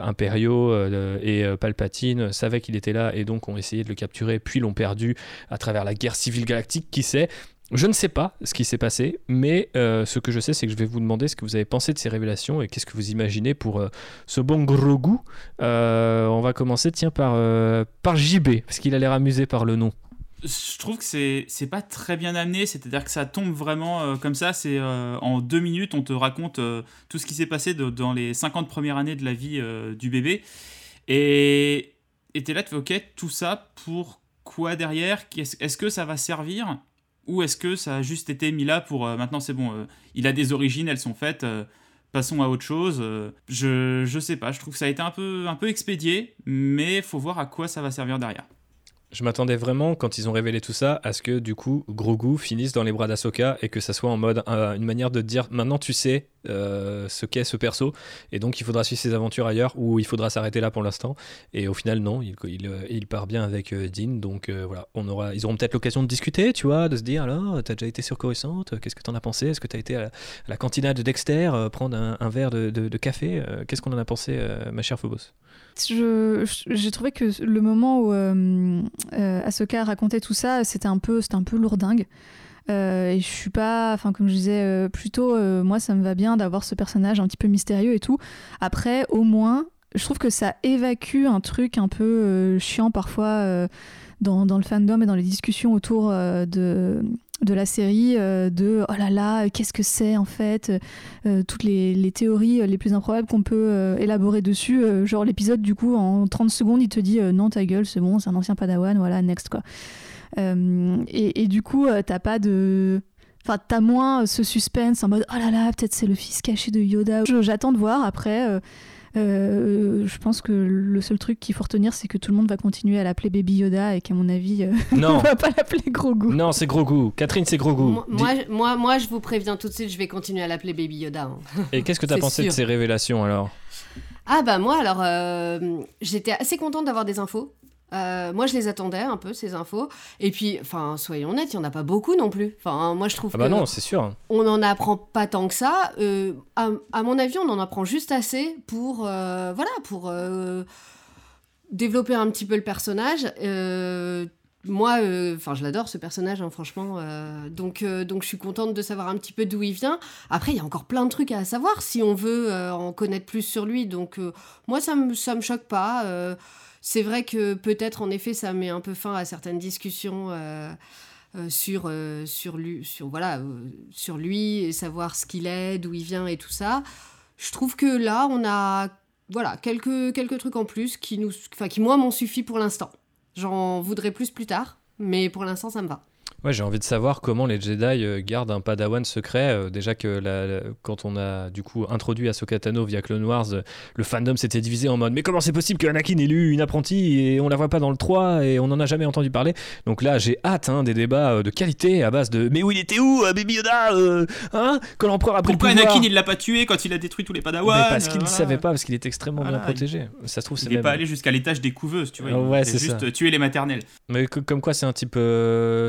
impériaux et euh, Palpatine savaient qu'il était là et donc ont essayé de le capturer, puis l'ont perdu à travers la guerre civile galactique, qui sait? Je ne sais pas ce qui s'est passé, mais euh, ce que je sais, c'est que je vais vous demander ce que vous avez pensé de ces révélations et qu'est-ce que vous imaginez pour ce bon gros goût. on va commencer, tiens, par, par JB, parce qu'il a l'air amusé par le nom. Je trouve que c'est pas très bien amené, c'est-à-dire que ça tombe vraiment comme ça. C'est en deux minutes, on te raconte tout ce qui s'est passé dans les 50 premières années de la vie du bébé. Et t'es là, tu fais ok, tout ça pour quoi derrière? Est-ce que ça va servir? Ou est-ce que ça a juste été mis là pour euh, maintenant c'est bon, euh, il a des origines, elles sont faites, euh, passons à autre chose je, je sais pas, je trouve que ça a été un peu, un peu expédié, mais faut voir à quoi ça va servir derrière. Je m'attendais vraiment, quand ils ont révélé tout ça, à ce que du coup Grogu finisse dans les bras d'Asoka et que ça soit en mode une manière de dire maintenant tu sais euh, ce qu'est ce perso et donc il faudra suivre ses aventures ailleurs ou il faudra s'arrêter là pour l'instant. Et au final, non, il, part bien avec euh, Dean donc euh, voilà, on aura, ils auront peut-être l'occasion de discuter, tu vois, de se dire alors, t'as déjà été sur Coruscant, qu'est-ce que t'en as pensé? Est-ce que t'as été à la, cantina de Dexter prendre un, verre de, de café Qu'est-ce qu'on en a pensé, ma chère Phobos? J'ai trouvé que le moment où euh, euh, Ahsoka racontait tout ça, c'était un peu, c'était un peu lourdingue. Euh, et je suis pas, enfin comme je disais euh, plutôt, moi ça me va bien d'avoir ce personnage un petit peu mystérieux et tout. Après, au moins, je trouve que ça évacue un truc un peu chiant parfois dans, le fandom et dans les discussions autour de de la série euh, de oh là là qu'est-ce que c'est en fait euh, toutes les, théories les plus improbables qu'on peut euh, élaborer dessus genre l'épisode du coup en 30 secondes il te dit non ta gueule c'est bon c'est un ancien padawan voilà next quoi. Et, et, du coup t'as pas de enfin t'as moins ce suspense en mode oh là là peut-être c'est le fils caché de Yoda. J'attends de voir après euh, je pense que le seul truc qu'il faut retenir, c'est que tout le monde va continuer à l'appeler Baby Yoda et qu'à mon avis, euh, on va pas l'appeler Grogu. Non, c'est Grogu. Catherine, c'est Grogu. Moi, moi, moi, je vous préviens tout de suite, je vais continuer à l'appeler Baby Yoda. Hein. Et qu'est-ce que tu as pensé de ces révélations alors? Ah bah moi alors euh, j'étais assez contente d'avoir des infos euh, moi, je les attendais un peu ces infos. Et puis, enfin, soyons honnêtes, il y en a pas beaucoup non plus. Enfin, moi, je trouve ah bah non, c'est sûr. On n'en apprend pas tant que ça. Euh, à, mon avis, on en apprend juste assez pour, euh, voilà, pour développer un petit peu le personnage. moi, enfin, je l'adore ce personnage, hein, franchement. donc, donc, je suis contente de savoir un petit peu d'où il vient. Après, il y a encore plein de trucs à savoir si on veut en connaître plus sur lui. Donc, moi, ça me, ça me choque pas. C'est vrai que peut-être en effet ça met un peu fin à certaines discussions euh, euh, sur, euh, sur, lui, voilà, sur lui et savoir ce qu'il est, d'où il vient et tout ça. Je trouve que là on a voilà, quelques, quelques trucs en plus qui, nous, qui moi m'ont suffi pour l'instant. J'en voudrais plus plus tard, mais pour l'instant ça me va. Ouais, j'ai envie de savoir comment les Jedi euh, gardent un Padawan secret. Euh, déjà que la, quand on a du coup introduit Ahsoka Tano via Clone Wars, euh, le fandom s'était divisé en mode mais comment c'est possible que Anakin ait lu une apprentie et on la voit pas dans le 3 et on en a jamais entendu parler? Donc là, j'ai hâte hein, des débats de qualité à base de mais où il était où Baby Yoda hein? Quand l'empereur a pris Pourquoi Anakin il l'a pas tué quand il a détruit tous les Padawans Parce qu'il ne savait pas parce qu'il était extrêmement bien protégé. Ça se trouve il n'est pas allé jusqu'à l'étage des couveuses, tu vois. ouais, c'est juste tuer les maternelles. Mais comme quoi c'est un type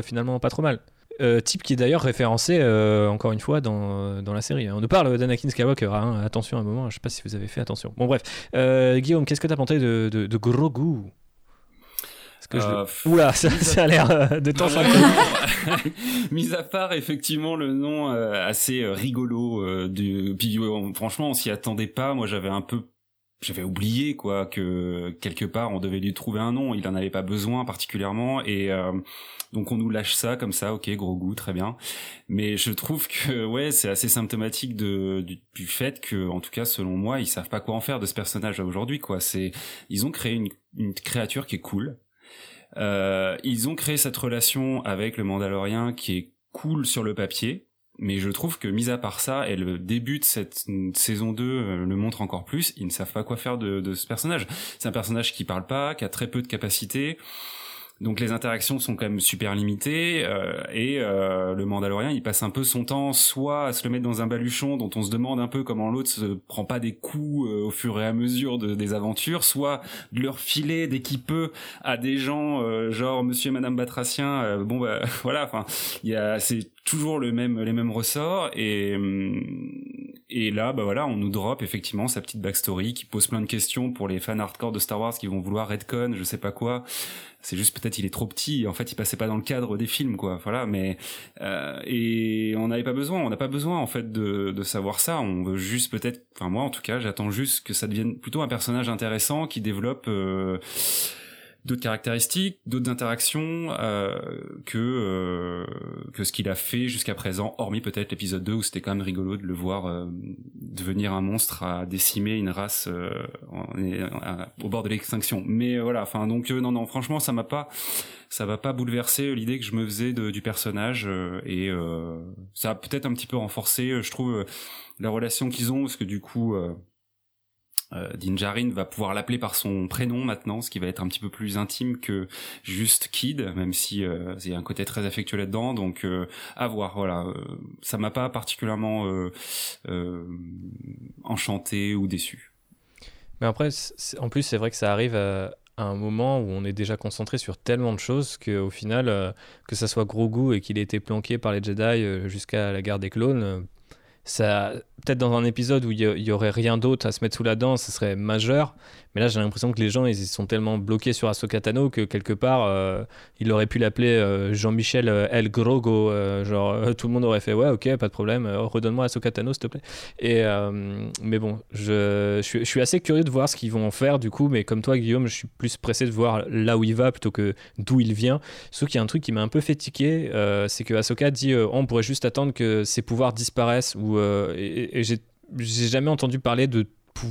finalement pas trop mal. Euh, type qui est d'ailleurs référencé euh, encore une fois dans, dans, la série. On nous parle d'Anakin Skywalker, hein. attention un moment, je sais pas si vous avez fait attention. Bon bref, euh, Guillaume, qu'est-ce que tu as pensé de, de, de Grogu que je... Oula, ça, a l'air de temps Mis à part effectivement le nom assez rigolo du puis franchement on s'y attendait pas. Moi j'avais un peu j'avais oublié quoi que quelque part on devait lui trouver un nom. Il en avait pas besoin particulièrement et donc on nous lâche ça comme ça, ok, gros goût, très bien. Mais je trouve que ouais, c'est assez symptomatique de, du, fait que, en tout cas, selon moi, ils savent pas quoi en faire de ce personnage aujourd'hui, quoi. C'est, ils ont créé une, une créature qui est cool. Euh, ils ont créé cette relation avec le Mandalorien qui est cool sur le papier, Mais je trouve que, mis à part ça, et le cette saison 2 euh, le montre encore plus, ils ne savent pas quoi faire de, de ce personnage. C'est un personnage qui parle pas, qui a très peu de capacités. Donc les interactions sont quand même super limitées euh, et euh, le Mandalorien il passe un peu son temps soit à se le mettre dans un baluchon dont on se demande un peu comment l'autre se prend pas des coups euh, au fur et à mesure de, des aventures, soit de leur filer dès qu'il peut à des gens euh, genre Monsieur et Madame Batracien. Euh, bon bah voilà, enfin il y a c'est toujours le même les mêmes ressorts et hum, et là bah voilà on nous drop effectivement sa petite backstory qui pose plein de questions pour les fans hardcore de Star Wars qui vont vouloir Redcon je sais pas quoi. C'est juste peut-être il est trop petit en fait il passait pas dans le cadre des films quoi. Voilà mais euh, et on n'avait pas besoin on n'a pas besoin en fait de, de savoir ça. On veut juste peut-être enfin moi en tout cas j'attends juste que ça devienne plutôt un personnage intéressant qui développe euh, d'autres caractéristiques, d'autres interactions euh, que euh, que ce qu'il a fait jusqu'à présent, hormis peut-être l'épisode 2 où c'était quand même rigolo de le voir euh, devenir un monstre à décimer une race au bord de l'extinction. Mais voilà, enfin donc non non, franchement ça m'a pas ça va pas bouleverser l'idée que je me faisais de- du personnage et ça a peut-être un petit peu renforcé, je trouve, la relation qu'ils ont parce que du coup. Euh, Din Djarin va pouvoir l'appeler par son prénom maintenant, ce qui va être un petit peu plus intime que juste Kid, même si euh, il y a un côté très affectueux là-dedans. Donc euh, à voir. Voilà, Euh, ça m'a pas particulièrement enchanté ou déçu. Mais après, en plus, c'est vrai que ça arrive à, un moment où on est déjà concentré sur tellement de choses qu'au final, que ça soit Grogu et qu'il ait été planqué par les Jedi jusqu'à la guerre des clones, ça, peut-être dans un épisode où il y, aurait rien d'autre à se mettre sous la dent, ce serait majeur. Mais là, j'ai l'impression que les gens, ils sont tellement bloqués sur Ahsoka Tano que quelque part, euh, il aurait pu l'appeler euh, Jean-Michel euh, El Grogo. genre, tout le monde aurait fait ouais, ok, pas de problème, redonne-moi Ahsoka Tano, s'il te plaît. Et, mais bon, je, je, suis, assez curieux de voir ce qu'ils vont en faire du coup, mais comme toi, Guillaume, je suis plus pressé de voir là où il va plutôt que d'où il vient. Sauf qu'il y a un truc qui m'a un peu fait tiquer, c'est que Ahsoka dit on pourrait juste attendre que ses pouvoirs disparaissent, ou, euh, et, et j'ai jamais entendu parler de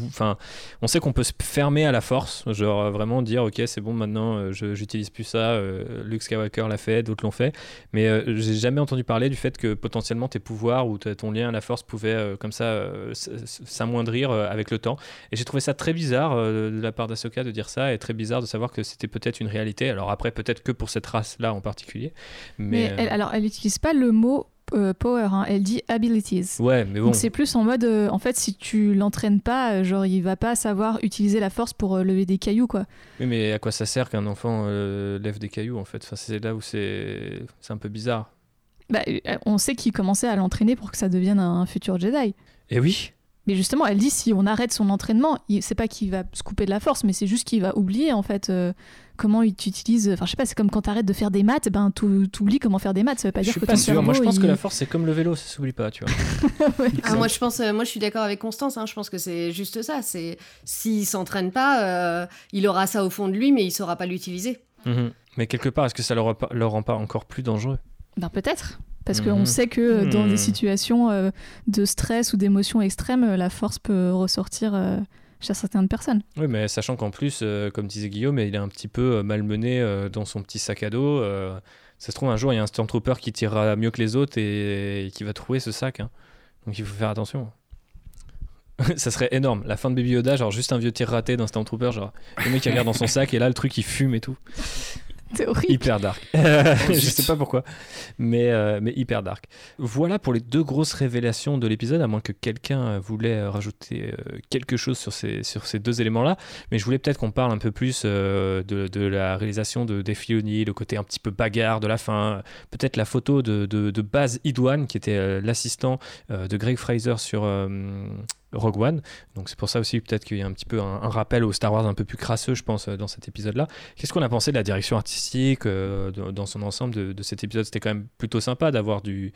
Enfin, on sait qu'on peut se fermer à la force, genre euh, vraiment dire ok c'est bon maintenant euh, j'utilise plus ça, euh, Luke Skywalker l'a fait, d'autres l'ont fait, mais euh, j'ai jamais entendu parler du fait que potentiellement tes pouvoirs ou ton lien à la force pouvait comme ça s'amoindrir avec le temps. Et j'ai trouvé ça très bizarre de la part d'Ahsoka de dire ça et très bizarre de savoir que c'était peut-être une réalité. Alors après peut-être que pour cette race là en particulier, mais, Mais, elle, alors, elle n'utilise pas le mot euh, power, hein, elle dit abilities. ouais mais bon. Donc c'est plus en mode, euh, en fait, si tu l'entraînes pas, euh, genre il va pas savoir utiliser la force pour euh, lever des cailloux, quoi. Oui, mais à quoi ça sert qu'un enfant lève des cailloux en fait? Enfin, C'est là où c'est un peu bizarre. Bah, on sait qu'il commençait à l'entraîner pour que ça devienne un futur Jedi. Et oui, Mais justement, elle dit si on arrête son entraînement, il- c'est pas qu'il va se couper de la force, mais c'est juste qu'il va oublier en fait euh, comment il utilise. Enfin, je sais pas, c'est comme quand t'arrêtes de faire des maths, ben t'ou- t'oublies comment faire des maths. Ça veut pas je dire suis que pas ton sûr. Moi je pense que la force c'est comme le vélo, ça s'oublie pas, tu vois. Ouais. Ah, moi, je pense, euh, moi, je suis d'accord avec Constance. hein, je pense que c'est juste ça. C'est s'il s'entraîne pas, euh, il aura ça au fond de lui, mais il saura pas l'utiliser. Mhm. Mais quelque part, est-ce que ça pas- leur rend pas encore plus dangereux? Ben peut-être. Parce Mhm. qu'on sait que euh, dans des situations euh, de stress ou d'émotion extrême, euh, la force peut ressortir euh, chez certaines personnes. Oui, mais sachant qu'en plus, euh, comme disait Guillaume, il est un petit peu malmené dans son petit sac à dos. ça se trouve, un jour, il y a un Stormtrooper qui tirera mieux que les autres et, et qui va trouver ce sac. hein. Donc il faut faire attention. ça serait énorme. La fin de Baby Yoda, genre juste un vieux tir raté d'un Stormtrooper, genre le mec qui regarde dans son sac et là le truc il fume et tout. Horrible. Hyper dark. je sais pas pourquoi, mais, euh, mais hyper dark. Voilà pour les deux grosses révélations de l'épisode, à moins que quelqu'un euh, voulait euh, rajouter quelque chose sur ces, sur ces deux éléments-là. Mais je voulais peut-être qu'on parle un peu plus euh, de, de la réalisation de Dave Filoni, le côté un petit peu bagarre de la fin, peut-être la photo de, de, de Baz Idwan, qui était euh, l'assistant de Greg Fraser sur Rogue One. Donc c'est pour ça aussi peut-être qu'il y a un petit peu un, rappel au Star Wars un peu plus crasseux, je pense, euh, dans cet épisode-là. Qu'est-ce qu'on a pensé de la direction artistique euh, dans son ensemble de, cet épisode? C'était quand même plutôt sympa d'avoir du,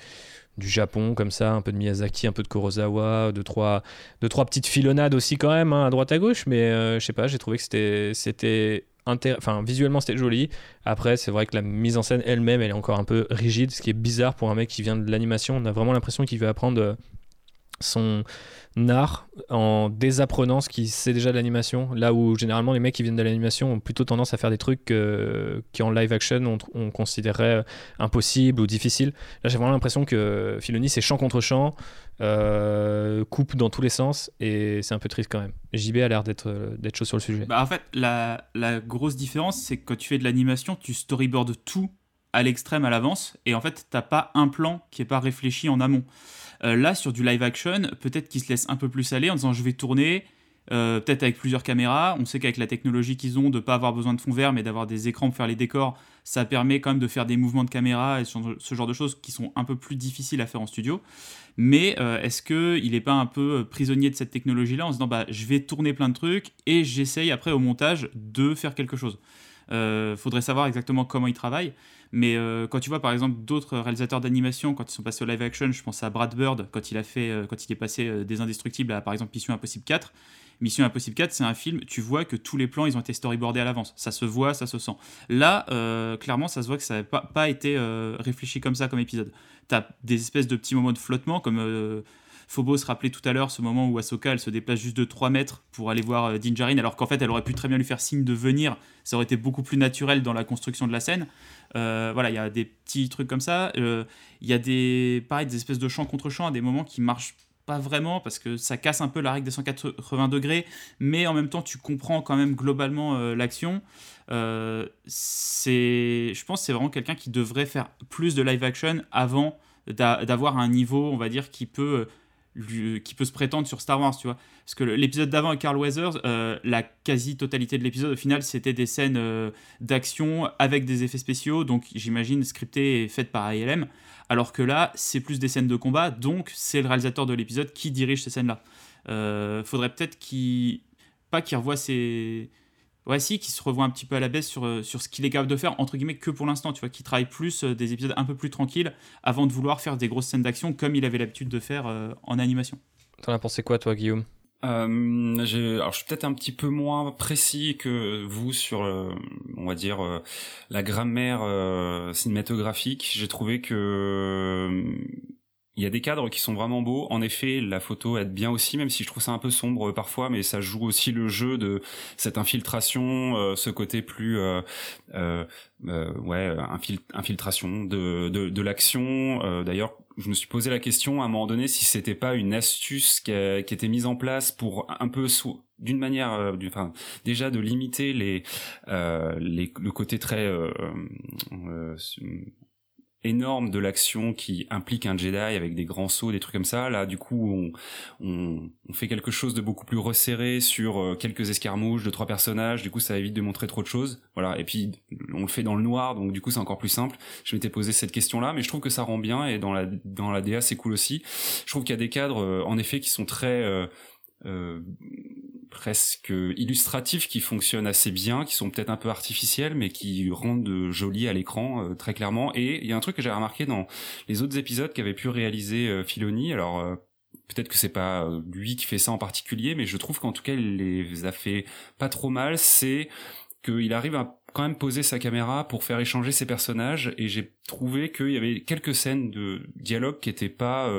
du Japon comme ça, un peu de Miyazaki, un peu de Kurosawa, deux trois, deux, trois petites filonnades aussi quand même, hein, à droite à gauche, mais euh, je sais pas, j'ai trouvé que c'était... c'était Enfin, visuellement c'était joli. Après, c'est vrai que la mise en scène elle-même, elle est encore un peu rigide, ce qui est bizarre pour un mec qui vient de l'animation. On a vraiment l'impression qu'il veut apprendre son art en désapprenant ce qui sait déjà de l'animation. Là où généralement les mecs qui viennent de l'animation ont plutôt tendance à faire des trucs qui en live action on, considérait impossibles ou difficiles. Là j'ai vraiment l'impression que Filoni c'est champ contre champ, euh, coupe dans tous les sens et c'est un peu triste quand même. JB a l'air d'être d'être chaud sur le sujet. Bah en fait la, la grosse différence c'est que quand tu fais de l'animation tu storyboardes tout à l'extrême à l'avance et en fait t'as pas un plan qui est pas réfléchi en amont. Euh, là, sur du live action, peut-être qu'ils se laissent un peu plus aller en disant je vais tourner, euh, peut-être avec plusieurs caméras. On sait qu'avec la technologie qu'ils ont, de ne pas avoir besoin de fond vert, mais d'avoir des écrans pour faire les décors, ça permet quand même de faire des mouvements de caméra et ce genre de choses qui sont un peu plus difficiles à faire en studio. Mais euh, est-ce qu'il n'est pas un peu prisonnier de cette technologie-là en se disant bah, je vais tourner plein de trucs et j'essaye après au montage de faire quelque chose? Faudrait savoir exactement comment il travaille. Mais euh, quand tu vois par exemple d'autres réalisateurs d'animation, quand ils sont passés au live action, je pense à Brad Bird, quand il, a fait, euh, quand il est passé euh, des Indestructibles à par exemple Mission Impossible 4. Mission Impossible 4, c'est un film, tu vois que tous les plans, ils ont été storyboardés à l'avance. Ça se voit, ça se sent. Là, clairement, ça se voit que ça n'a pas, été réfléchi comme ça, comme épisode. Tu as des espèces de petits moments de flottement, comme Phobos rappelait tout à l'heure ce moment où Ahsoka elle se déplace juste de 3 mètres pour aller voir euh, Dinjarin alors qu'en fait elle aurait pu très bien lui faire signe de venir. Ça aurait été beaucoup plus naturel dans la construction de la scène. Euh, voilà il y a des petits trucs comme ça. Euh, il y a des pareil des espèces de champs contre champs à des moments qui marchent pas vraiment parce que ça casse un peu la règle des 180 degrés mais en même temps tu comprends quand même globalement l'action. Je pense c'est vraiment quelqu'un qui devrait faire plus de live action avant d'avoir un niveau on va dire qui peut qui peut se prétendre sur Star Wars, tu vois. Parce que l'épisode d'avant avec Carl Weathers, euh, la quasi-totalité de l'épisode, au final, c'était des scènes euh, d'action avec des effets spéciaux, donc j'imagine scriptées et faites par ALM. Alors que là, c'est plus des scènes de combat, donc c'est le réalisateur de l'épisode qui dirige ces scènes-là. Euh, faudrait peut-être qu'il. Pas qu'il revoie ses ouais, si, qui se revoit un petit peu à la baisse sur, euh, sur ce qu'il est capable de faire, entre guillemets, que pour l'instant, tu vois, qui travaille plus euh, des épisodes un peu plus tranquilles avant de vouloir faire des grosses scènes d'action comme il avait l'habitude de faire euh, en animation. T'en as pensé quoi, toi, Guillaume? Euh, alors je suis peut-être un petit peu moins précis que vous sur, on va dire, la grammaire cinématographique. J'ai trouvé que il y a des cadres qui sont vraiment beaux. En effet, la photo aide bien aussi, même si je trouve ça un peu sombre parfois, mais ça joue aussi le jeu de cette infiltration, euh, ce côté plus, euh, euh, euh ouais, infiltration de, de, de l'action. D'ailleurs, je me suis posé la question à un moment donné si c'était pas une astuce qui, qui était mise en place pour un peu d'une manière, enfin, déjà de limiter les, les le côté très énorme de l'action qui implique un Jedi avec des grands sauts, des trucs comme ça. Là, du coup, on, on, on fait quelque chose de beaucoup plus resserré sur euh, quelques escarmouches de trois personnages. Du coup, ça évite de montrer trop de choses. Voilà. Et puis, on le fait dans le noir, donc du coup, c'est encore plus simple. Je m'étais posé cette question-là, mais je trouve que ça rend bien et dans la dans la DA, c'est cool aussi. Je trouve qu'il y a des cadres, euh, en effet, qui sont très euh, presque illustratifs qui fonctionnent assez bien, qui sont peut-être un peu artificiels, mais qui rendent joli à l'écran euh, très clairement. Et il y a un truc que j'ai remarqué dans les autres épisodes qu'avait pu réaliser euh, Filoni. Alors euh, peut-être que c'est pas lui qui fait ça en particulier, mais je trouve qu'en tout cas il les a fait pas trop mal. C'est qu'il arrive à quand même poser sa caméra pour faire échanger ses personnages et j'ai trouvé qu'il y avait quelques scènes de dialogue qui étaient pas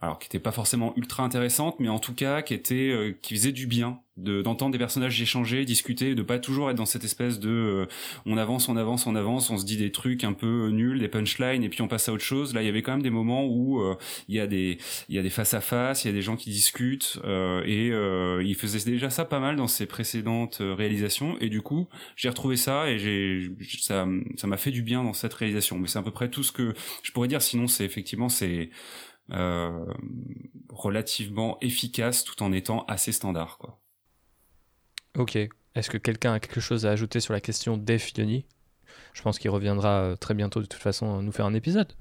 alors qui était pas forcément ultra intéressante, mais en tout cas qui était euh, qui faisait du bien de d'entendre des personnages échanger, discuter, de pas toujours être dans cette espèce de euh, on avance, on avance, on avance, on se dit des trucs un peu nuls, des punchlines et puis on passe à autre chose. Là, il y avait quand même des moments où euh, il y a des il y a des face à face, il y a des gens qui discutent et il faisait déjà ça pas mal dans ses précédentes réalisations et du coup j'ai retrouvé ça et j'ai ça ça m'a fait du bien dans cette réalisation. Mais c'est à peu près tout ce que je pourrais dire. Sinon, c'est effectivement c'est euh, relativement efficace tout en étant assez standard. Quoi. Ok. Est-ce que quelqu'un a quelque chose à ajouter sur la question des Filoni Je pense qu'il reviendra euh, très bientôt de toute façon nous faire un épisode.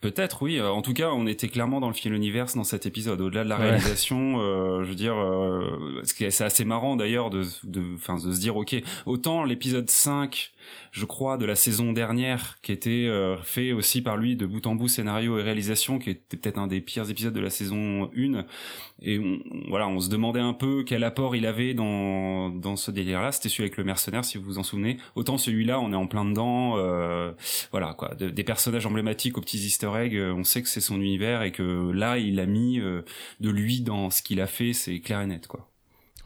Peut-être, oui. Euh, en tout cas, on était clairement dans le film univers dans cet épisode. Au-delà de la réalisation, euh, je veux dire, euh, c'est assez marrant d'ailleurs de, de, de se dire, ok, autant l'épisode 5 je crois, de la saison dernière, qui était euh, fait aussi par lui de bout en bout scénario et réalisation, qui était peut-être un des pires épisodes de la saison 1. Et on, voilà, on se demandait un peu quel apport il avait dans, dans ce délire-là. C'était celui avec le mercenaire, si vous vous en souvenez. Autant celui-là, on est en plein dedans. Euh, voilà, quoi. des personnages emblématiques aux petits easter Egg, on sait que c'est son univers et que là, il a mis de lui dans ce qu'il a fait, c'est clair et net, quoi.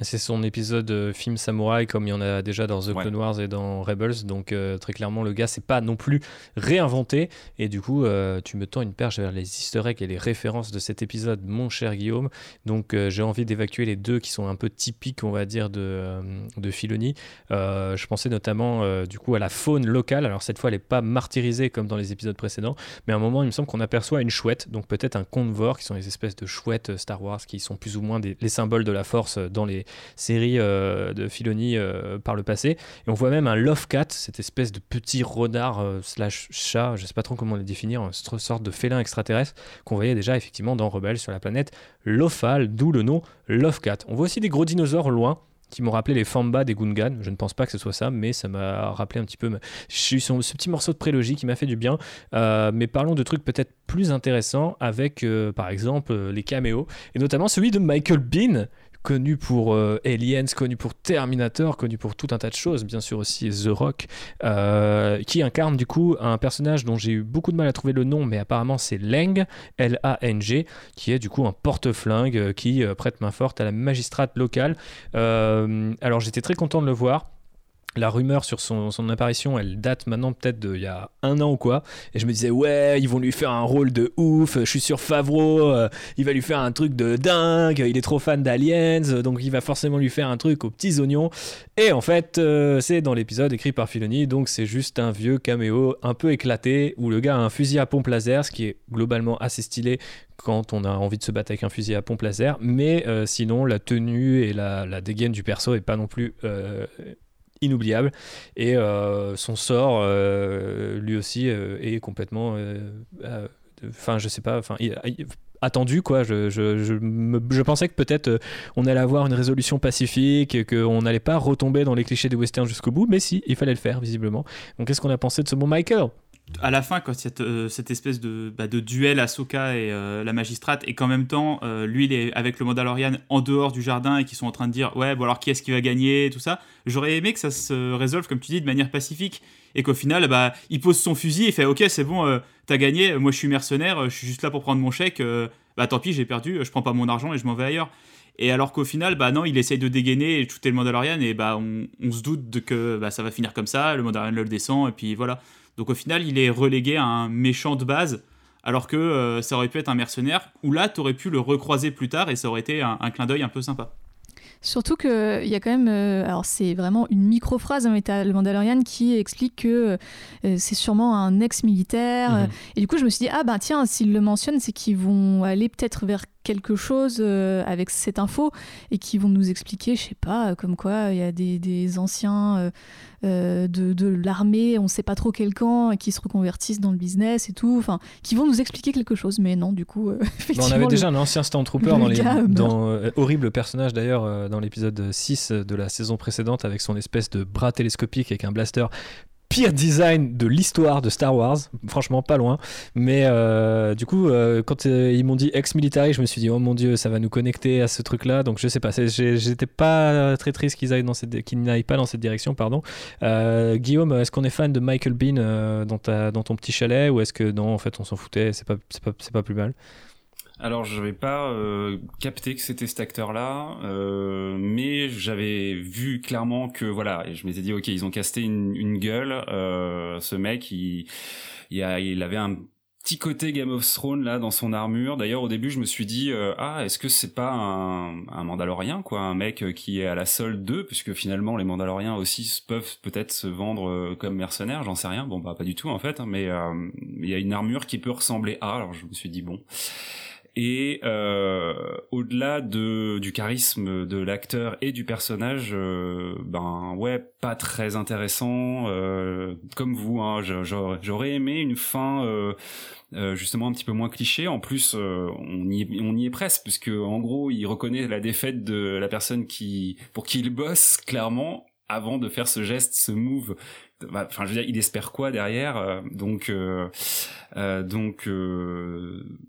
C'est son épisode euh, film samouraï comme il y en a déjà dans The Clone Wars et dans Rebels. Donc euh, très clairement, le gars c'est pas non plus réinventé. Et du coup, euh, tu me tends une perche vers les easter eggs et les références de cet épisode, mon cher Guillaume. Donc j'ai envie d'évacuer les deux qui sont un peu typiques, on va dire, de, de Filoni. je pensais notamment du coup à la faune locale. Alors cette fois, elle n'est pas martyrisée comme dans les épisodes précédents. Mais à un moment, il me semble qu'on aperçoit une chouette. Donc peut-être un convor qui sont les espèces de chouettes Star Wars qui sont plus ou moins des, les symboles de la force dans les série euh, de Filoni euh, par le passé. Et on voit même un Love Cat, cette espèce de petit renard euh, slash chat, je sais pas trop comment le définir, une sorte de félin extraterrestre qu'on voyait déjà effectivement dans Rebelle sur la planète Lothal, d'où le nom Love Cat. On voit aussi des gros dinosaures loin qui m'ont rappelé les Famba des Gungan. Je ne pense pas que ce soit ça, mais ça m'a rappelé un petit peu je ce petit morceau de prélogie qui m'a fait du bien. mais parlons de trucs peut-être plus intéressants avec, par exemple, les caméos, et notamment celui de Michael Bean, connu pour euh, Aliens, connu pour Terminator, connu pour tout un tas de choses, bien sûr aussi The Rock, euh, qui incarne du coup un personnage dont j'ai eu beaucoup de mal à trouver le nom, mais apparemment c'est Leng, L-A-N-G, qui est du coup un porte-flingue euh, qui prête main forte à la magistrate locale. alors j'étais très content de le voir la rumeur sur son, apparition, elle date maintenant peut-être d'il y a un an ou quoi. Et je me disais, ouais, ils vont lui faire un rôle de ouf. Je suis sur Favreau, euh, il va lui faire un truc de dingue. Il est trop fan d'Aliens, donc il va forcément lui faire un truc aux petits oignons. Et en fait, euh, c'est dans l'épisode écrit par Filoni, donc c'est juste un vieux caméo un peu éclaté où le gars a un fusil à pompe laser, ce qui est globalement assez stylé quand on a envie de se battre avec un fusil à pompe laser. Mais euh, sinon, la tenue et la, la, dégaine du perso est pas non plus inoubliable. Et euh, son sort, euh, lui aussi, euh, est complètement. Enfin, je sais pas. Enfin, attendu quoi je, je, je, je, pensais que peut-être on allait avoir une résolution pacifique qu'on n'allait pas retomber dans les clichés des westerns jusqu'au bout mais si il fallait le faire visiblement donc qu'est-ce qu'on a pensé de ce bon Michael? À la fin, quand il y a euh, cette espèce de, bah, de duel Ahsoka et euh, la magistrate, et qu'en même temps, euh, lui, il est avec le Mandalorian en dehors du jardin et qu'ils sont en train de dire Ouais, bon, alors qui est-ce qui va gagner Tout ça. J'aurais aimé que ça se résolve, comme tu dis, de manière pacifique. Et qu'au final, bah, il pose son fusil et fait Ok, c'est bon, t'as gagné, moi je suis mercenaire, je suis juste là pour prendre mon chèque. bah tant pis, j'ai perdu, je prends pas mon argent et je m'en vais ailleurs. Et alors qu'au final, bah non, il essaye de dégainer et shooter le Mandalorian et bah on, on se doute de que bah, ça va finir comme ça, le Mandalorian le descend et puis voilà. Donc au final, il est relégué à un méchant de base, alors que euh, ça aurait pu être un mercenaire, où là, tu aurais pu le recroiser plus tard et ça aurait été un, clin d'œil un peu sympa. Surtout qu'il y a quand même, euh, alors c'est vraiment une micro-phrase dans le Mandalorian qui explique que euh, c'est sûrement un ex-militaire. Mhm. Et du coup, je me suis dit, ah ben tiens, s'ils le mentionnent, c'est qu'ils vont aller peut-être vers quelque chose euh, avec cette info et qui vont nous expliquer, je sais pas, comme quoi il y a des, anciens euh, euh, de, l'armée, on sait pas trop quel camp, qui se reconvertissent dans le business et tout, enfin, qui vont nous expliquer quelque chose. Mais non, du coup, effectivement. on avait déjà un ancien Stormtrooper dans les. Dans, horrible personnage d'ailleurs dans l'épisode 6 de la saison précédente avec son espèce de bras télescopique avec un blaster pire design de l'histoire de Star Wars, franchement pas loin. Mais euh, du coup, euh, quand euh, ils m'ont dit ex-military, je me suis dit oh mon dieu, ça va nous connecter à ce truc-là. Donc je sais pas, j'étais pas très triste qu'ils aillent dans cette, qu'ils n'aillent pas dans cette direction, pardon. Guillaume, est-ce qu'on est fan de Michael Bean dans, ta, dans ton petit chalet ou est-ce que non, en fait, on s'en foutait, c'est pas, pas, c'est pas plus mal? Alors je vais pas euh, que c'était cet acteur-là, euh, mais j'avais vu clairement que voilà, je m'étais dit ok, ils ont casté une, gueule. Euh, ce mec, il, il, a, il avait un petit côté Game of Thrones là dans son armure. D'ailleurs au début je me suis dit euh, ah est-ce que c'est pas un, un Mandalorien quoi, un mec qui est à la solde d'eux, puisque finalement les Mandaloriens aussi peuvent peut-être se vendre euh, comme mercenaires, j'en sais rien. Bon bah pas du tout en fait, hein, mais il y a une armure qui peut ressembler à. Alors je me suis dit bon. Et euh, au-delà de du charisme de l'acteur et du personnage, euh, ben ouais, pas très intéressant. Euh, comme vous, hein, j'aurais aimé une fin justement un petit peu moins cliché. En plus, on y est, on y est presque, puisque en gros, il reconnaît la défaite de la personne qui pour qui il bosse clairement avant de faire ce geste, ce move. Bah, enfin, je veux dire, il espère quoi derrière euh, Donc, euh, euh, donc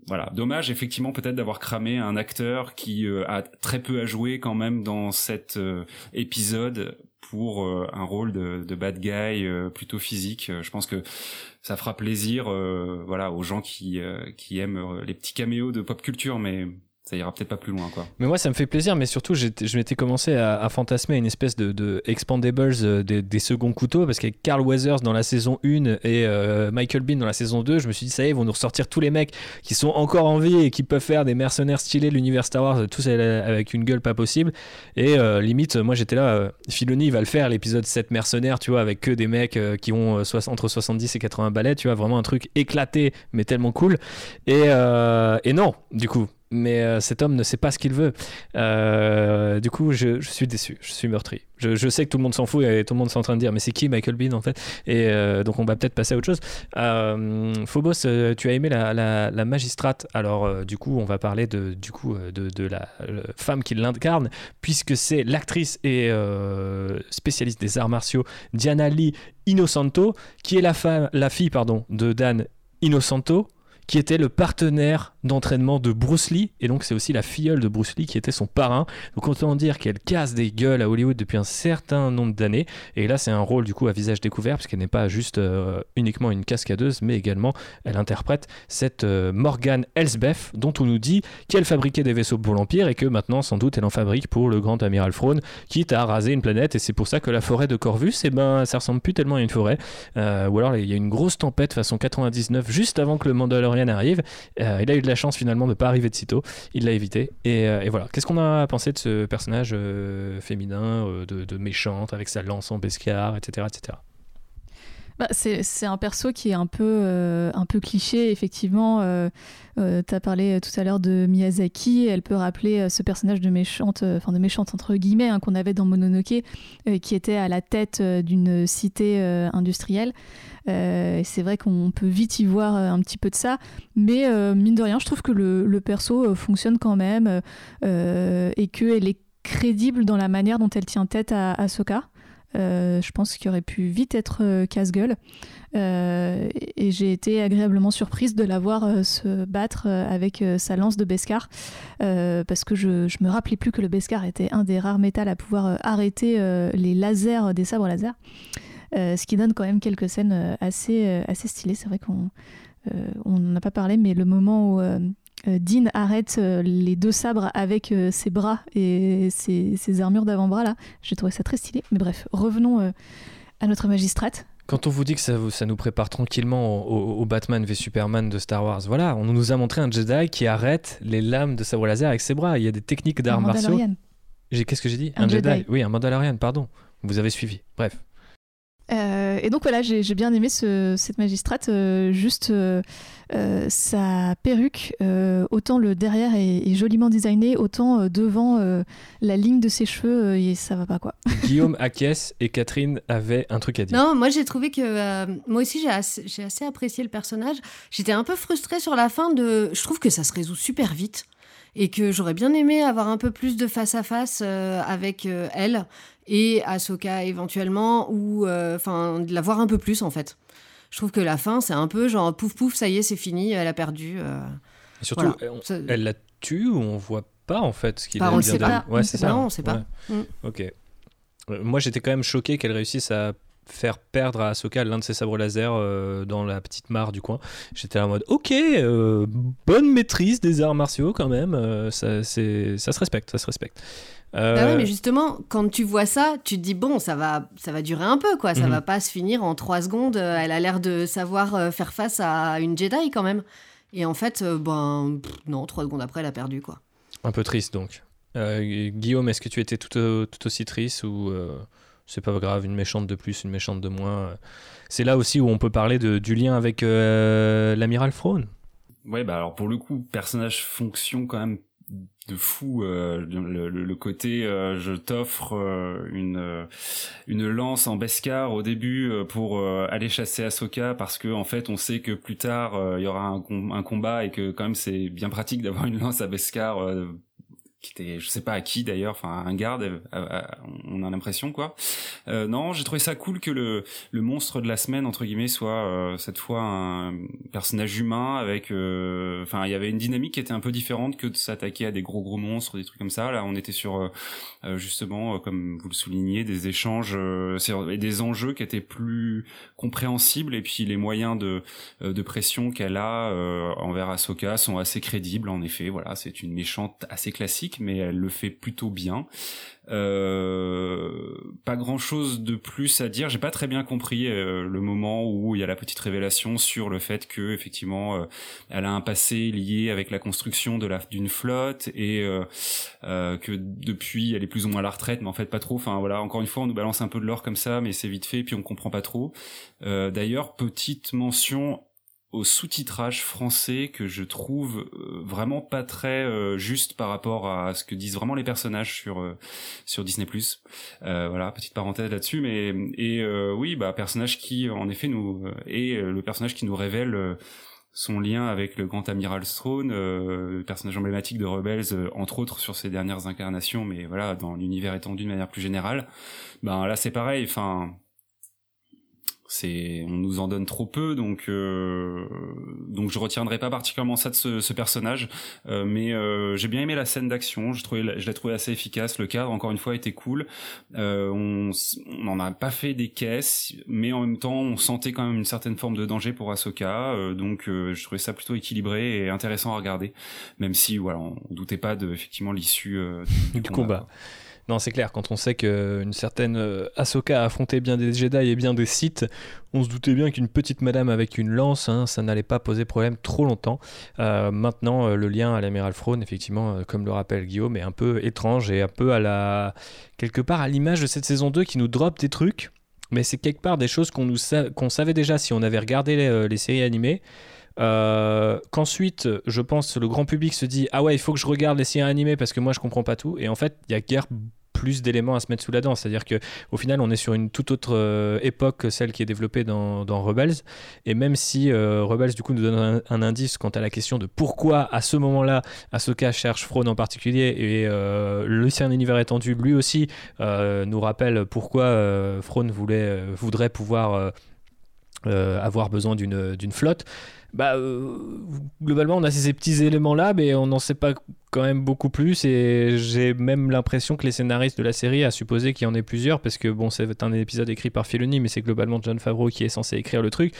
voilà. Dommage, effectivement, peut-être d'avoir cramé un acteur qui a très peu à jouer quand même dans cet épisode pour un rôle de, de bad guy plutôt physique. Je pense que ça fera plaisir, voilà, aux gens qui qui aiment les petits caméos de pop culture, mais ça ira peut-être pas plus loin quoi. Mais moi ça me fait plaisir, mais surtout je m'étais commencé à, fantasmer une espèce de, de expandables euh, des, seconds couteaux parce qu'avec Carl Weathers dans la saison 1 et euh, Michael Bean dans la saison 2, je me suis dit ça y est, ils vont nous ressortir tous les mecs qui sont encore en vie et qui peuvent faire des mercenaires stylés de l'univers Star Wars, tous avec une gueule pas possible. Et euh, limite, moi j'étais là, Filoni va le faire l'épisode 7 mercenaires, tu vois, avec que des mecs qui ont entre 70 et 80 balais, tu vois, vraiment un truc éclaté mais tellement cool. Et, et non, du coup, mais euh, cet homme ne sait pas ce qu'il veut. Euh, du coup, je, suis déçu, je suis meurtri. Je, sais que tout le monde s'en fout et tout le monde est en train de dire mais c'est qui Michael Bean en fait? Et euh, donc on va peut-être passer à autre chose. Phobos, tu as aimé la, magistrate. Alors du coup, on va parler de, du coup, de, la, femme qui l'incarne, puisque c'est l'actrice et spécialiste des arts martiaux Diana Lee Innocento, qui est la, femme, la fille pardon, de Dan Innocento, qui était le partenaire d'entraînement de Bruce Lee, et donc c'est aussi la filleule de Bruce Lee qui était son parrain. Donc autant dire qu'elle casse des gueules à Hollywood depuis un certain nombre d'années, et là c'est un rôle du coup à visage découvert, puisqu'elle n'est pas juste euh, uniquement une cascadeuse, mais également elle interprète cette euh, Morgan Elsbeth, dont on nous dit qu'elle fabriquait des vaisseaux pour l'Empire, et que maintenant sans doute elle en fabrique pour le grand amiral Thrawn, quitte à raser une planète, et c'est pour ça que la forêt de Corvus, eh ben, ça ressemble plus tellement à une forêt, euh, ou alors il y a une grosse tempête façon 99 juste avant que le Mandalorian arrive, il a eu de la chance finalement de ne pas arriver de sitôt. Il l'a évité. Et, euh, voilà. Qu'est-ce qu'on a pensé de ce personnage euh, féminin, euh, de, méchante, avec sa lance en bescar, etc. etc. C'est un perso qui est un peu, un peu cliché, effectivement. tu as parlé tout à l'heure de Miyazaki. Elle peut rappeler ce personnage de méchante, enfin de méchante entre guillemets, hein, qu'on avait dans Mononoke, qui était à la tête d'une cité industrielle. Euh, c'est vrai qu'on peut vite y voir euh, un petit peu de ça, mais euh, mine de rien, je trouve que le, perso fonctionne quand même et qu'elle est crédible dans la manière dont elle tient tête à Ahsoka. je pense qu'il aurait pu vite être casse-gueule. et j'ai été agréablement surprise de la voir se battre avec sa lance de Beskar, parce que je, je me rappelais plus que le Beskar était un des rares métals à pouvoir arrêter les lasers des sabres laser. Euh, ce qui donne quand même quelques scènes euh, assez, euh, assez stylées. C'est vrai qu'on n'en a pas parlé, mais le moment où Dean arrête les deux sabres avec ses bras et ses, armures d'avant-bras, là, j'ai trouvé ça très stylé. Mais bref, revenons à notre magistrate. Quand on vous dit que ça, ça nous prépare tranquillement au, Batman v Superman de Star Wars, voilà, on nous a montré un Jedi qui arrête les lames de sabre laser avec ses bras. Il y a des techniques d'arts martiaux. Qu'est-ce que j'ai dit? Un, Jedi. Oui, un Mandalorian, pardon. Vous avez suivi. Bref. Euh, et donc voilà, j'ai bien aimé cette magistrate, euh, juste euh, sa perruque, autant le derrière est, joliment designé, autant devant la ligne de ses cheveux, et ça va pas quoi. Guillaume Akiès et Catherine avaient un truc à dire. Non, moi j'ai trouvé que moi aussi j'ai assez, assez, apprécié le personnage. J'étais un peu frustrée sur la fin de. Je trouve que ça se résout super vite et que j'aurais bien aimé avoir un peu plus de face à face avec elle et Ahsoka éventuellement, ou euh, enfin de la voir un peu plus en fait. Je trouve que la fin, c'est un peu genre pouf pouf, ça y est, c'est fini, elle a perdu. Euh, surtout, elle, la tue ou on voit pas en fait ce qu'il a on ne sait pas. Ouais, c'est ça. Non, on sait pas. Mm. Ok. Euh, moi, j'étais quand même choqué qu'elle réussisse à faire perdre à Ahsoka l'un de ses sabres laser dans la petite mare du coin. J'étais en mode ok, bonne maîtrise des arts martiaux quand même, ça, ça se respecte, ça se respecte. Euh, bah mais justement, quand tu vois ça, tu te dis bon, ça va, ça va durer un peu, quoi. Ça mhm. va pas se finir en trois secondes. Euh, elle a l'air de savoir euh, faire face à une Jedi quand même. Et en fait, ben non, trois secondes après, elle a perdu, quoi. Un peu triste donc. Guillaume, est-ce que tu étais tout, tout aussi triste ou c'est pas grave, une méchante de plus, une méchante de moins C'est là aussi où on peut parler du lien avec l'amiral Thrawn. Ouais, bah alors pour le coup, personnage fonction quand même de fou euh, le, côté euh, je t'offre euh, une une lance en Beskar au début pour aller chasser Ahsoka parce que en fait on sait que plus tard il y aura un, un, combat et que quand même c'est bien pratique d'avoir une lance à Beskar qui était je sais pas à qui d'ailleurs enfin un garde euh, euh, on a l'impression quoi. Euh, non j'ai trouvé ça cool que le le monstre de la semaine entre guillemets soit cette fois un personnage humain avec enfin il y avait une dynamique qui était un peu différente que de s'attaquer à des gros gros monstres des trucs comme ça. Là on était sur justement comme vous le soulignez des échanges et des enjeux qui étaient plus compréhensibles et puis les moyens de de pression qu'elle a envers Ahsoka sont assez crédibles en effet voilà c'est une méchante assez classique mais elle le fait plutôt bien. Euh, pas grand chose de plus à dire. J'ai pas très bien compris euh, le moment où il y a la petite révélation sur le fait que effectivement euh, elle a un passé lié avec la construction de d'une flotte et que depuis elle est plus ou moins à la retraite, mais en fait pas trop. Enfin voilà, encore une fois on nous balance un peu de l'or comme ça, mais c'est vite fait puis on comprend pas trop. D'ailleurs petite mention au sous-titrage français que je trouve euh, vraiment pas très euh, juste par rapport à ce que disent vraiment les personnages sur euh, sur Disney euh, voilà petite parenthèse là-dessus mais et oui bah personnage qui en effet nous est le personnage qui nous révèle son lien avec le grand amiral Throne, euh, personnage emblématique de Rebels, entre autres sur ses dernières incarnations, mais voilà, dans l'univers étendu de manière plus générale. Ben là c'est pareil, enfin c'est on nous en donne trop peu donc euh, donc je retiendrai pas particulièrement ça de ce, ce personnage. Euh, mais euh, j'ai bien aimé la scène d'action je trouvais je l'ai trouvé assez efficace le cadre encore une fois était cool. Euh, on n'en a pas fait des caisses mais en même temps on sentait quand même une certaine forme de danger pour Ahsoka euh, donc je trouvais ça plutôt équilibré et intéressant à regarder. Même si voilà on, doutait pas de effectivement l'issue du, du, combat. Non, c'est clair, quand on sait qu'une certaine euh, Ahsoka a affronté bien des Jedi et bien des Sith, on se doutait bien qu'une petite madame avec une lance, hein, ça n'allait pas poser problème trop longtemps. Euh, maintenant, euh, le lien à l'amiral Throne, effectivement, comme le rappelle Guillaume, est un peu étrange et un peu à la. quelque part à l'image de cette saison 2 qui nous drop des trucs, mais c'est quelque part des choses qu'on savait déjà si on avait regardé les, séries animées. Qu'ensuite, je pense, le grand public se dit Ah ouais, il faut que je regarde les séries animées parce que moi je comprends pas tout. Et en fait, il y a guère plus d'éléments à se mettre sous la dent. C'est-à-dire que au final, on est sur une toute autre euh, époque que celle qui est développée dans, Rebels. Et même si euh, Rebels, du coup, nous donne un, indice quant à la question de pourquoi, à ce moment-là, Ahsoka cherche Frone en particulier, et euh, le un univers étendu, lui aussi, euh, nous rappelle pourquoi Frone voulait, voudrait pouvoir avoir besoin d'une flotte bah, euh, globalement, on a ces petits éléments-là, mais on n'en sait pas quand même beaucoup plus. Et j'ai même l'impression que les scénaristes de la série a supposé qu'il y en ait plusieurs, parce que bon, c'est un épisode écrit par Filoni, mais c'est globalement John Favreau qui est censé écrire le truc.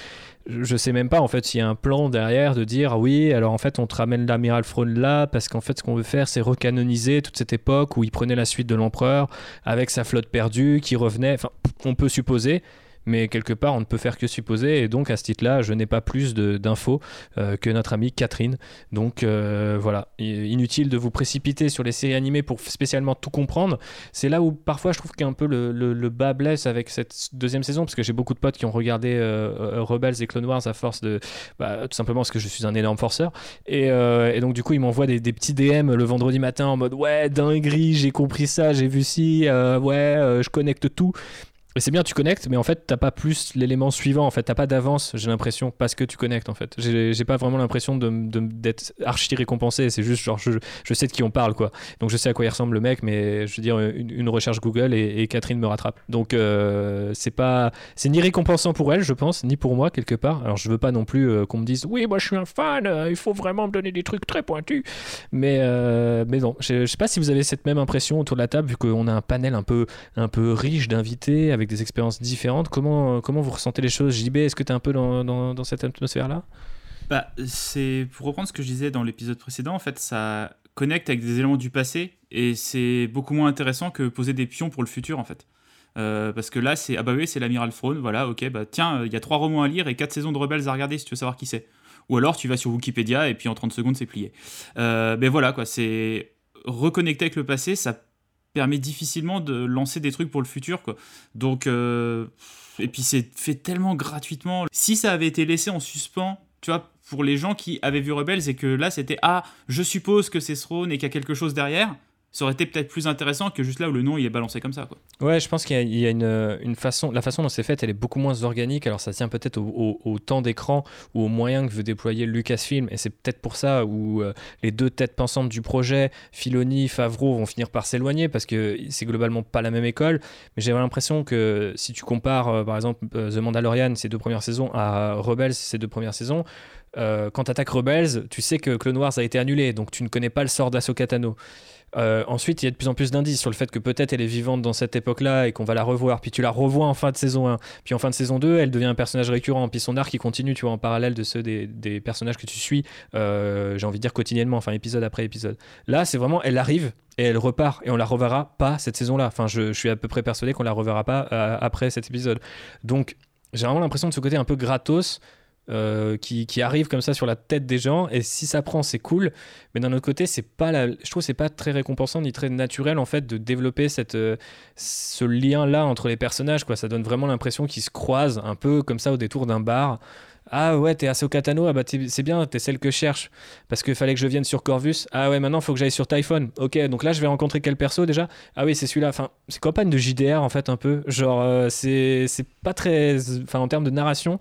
Je sais même pas en fait s'il y a un plan derrière de dire ah oui, alors en fait on te ramène l'amiral Throne là, parce qu'en fait ce qu'on veut faire c'est recanoniser toute cette époque où il prenait la suite de l'empereur avec sa flotte perdue qui revenait. Enfin, on peut supposer mais quelque part on ne peut faire que supposer. Et donc à ce titre-là je n'ai pas plus d'infos euh, que notre amie Catherine. Donc euh, voilà. Inutile de vous précipiter sur les séries animées pour spécialement tout comprendre. C'est là où parfois je trouve qu'un peu le, le, bas blesse avec cette deuxième saison parce que j'ai beaucoup de potes qui ont regardé euh, Rebels et Clone Wars à force de bah, tout simplement parce que je suis un énorme forceur. Et, donc du coup ils m'envoient des, des, petits DM le vendredi matin en mode ouais dinguerie j'ai compris ça j'ai vu ci ouais je connecte tout c'est bien, tu connectes, mais en fait, t'as pas plus l'élément suivant. En fait, t'as pas d'avance, j'ai l'impression, parce que tu connectes. En fait, j'ai pas vraiment l'impression d'être de, archi récompensé. C'est juste genre, je, sais de qui on parle, quoi. Donc, je sais à quoi il ressemble le mec, mais je veux dire, une, recherche Google et, Catherine me rattrape. Donc, euh, c'est pas, c'est ni récompensant pour elle, je pense, ni pour moi quelque part. Alors, je veux pas non plus euh, qu'on me dise, oui, moi, je suis un fan. Euh, il faut vraiment me donner des trucs très pointus. Mais, mais non, je, je sais pas si vous avez cette même impression autour de la table, vu qu'on a un panel un peu, un peu riche d'invités avec des expériences différentes. Comment, comment vous ressentez les choses JB, est-ce que tu es un peu dans, dans, cette atmosphère-là? Bah, c'est pour reprendre ce que je disais dans l'épisode précédent, en fait, ça connecte avec des éléments du passé et c'est beaucoup moins intéressant que poser des pions pour le futur, en fait. Euh, parce que là, c'est ah bah oui, c'est l'amiral Throne, voilà, ok, bah tiens, il y a trois romans à lire et quatre saisons de Rebels à regarder si tu veux savoir qui c'est. Ou alors tu vas sur Wikipédia et puis en 30 secondes c'est plié. Euh, mais voilà quoi, c'est reconnecter avec le passé, ça permet difficilement de lancer des trucs pour le futur. Quoi. Donc, euh, et puis c'est fait tellement gratuitement. Si ça avait été laissé en suspens, tu vois, pour les gens qui avaient vu Rebels et que là c'était ah, je suppose que c'est Throne et qu'il y a quelque chose derrière, ça aurait été peut-être plus intéressant que juste là où le nom il est balancé comme ça. Ouais, je pense qu'il y a, une, une, façon, la façon dont c'est fait, elle est beaucoup moins organique. Alors ça tient peut-être au, temps d'écran ou aux moyens que veut déployer Lucasfilm, et c'est peut-être pour ça où euh, les deux têtes pensantes du projet, Filoni, Favreau, vont finir par s'éloigner parce que c'est globalement pas la même école. Mais j'ai l'impression que si tu compares, euh, par exemple, euh, The Mandalorian, ces deux premières saisons, à Rebels, ces deux premières saisons, quand tu attaques Rebels, tu sais que Clone Wars a été annulé, donc tu ne connais pas le sort d'Ahsoka Tano. Euh, ensuite, il y a de plus en plus d'indices sur le fait que peut-être elle est vivante dans cette époque-là et qu'on va la revoir. Puis tu la revois en fin de saison 1. Puis en fin de saison 2, elle devient un personnage récurrent. Puis son arc, il continue, tu vois, en parallèle de ceux des, personnages que tu suis, euh, j'ai envie de dire quotidiennement, enfin épisode après épisode. Là, c'est vraiment, elle arrive et elle repart et on la reverra pas cette saison-là. Enfin, je, suis à peu près persuadé qu'on la reverra pas euh, après cet épisode. Donc, j'ai vraiment l'impression de ce côté un peu gratos. Euh, qui, arrive comme ça sur la tête des gens et si ça prend c'est cool mais d'un autre côté c'est pas je trouve c'est pas très récompensant ni très naturel en fait de développer cette, euh, ce lien là entre les personnages quoi ça donne vraiment l'impression qu'ils se croisent un peu comme ça au détour d'un bar ah ouais, t'es Ahsoka Tano, ah bah c'est bien, t'es celle que je cherche. Parce qu'il fallait que je vienne sur Corvus. Ah ouais, maintenant faut que j'aille sur Typhon. Ok, donc là je vais rencontrer quel perso déjà? Ah oui, c'est celui-là. Enfin, c'est campagne de JDR en fait un peu? Genre, euh, c'est pas très. Enfin, en termes de narration,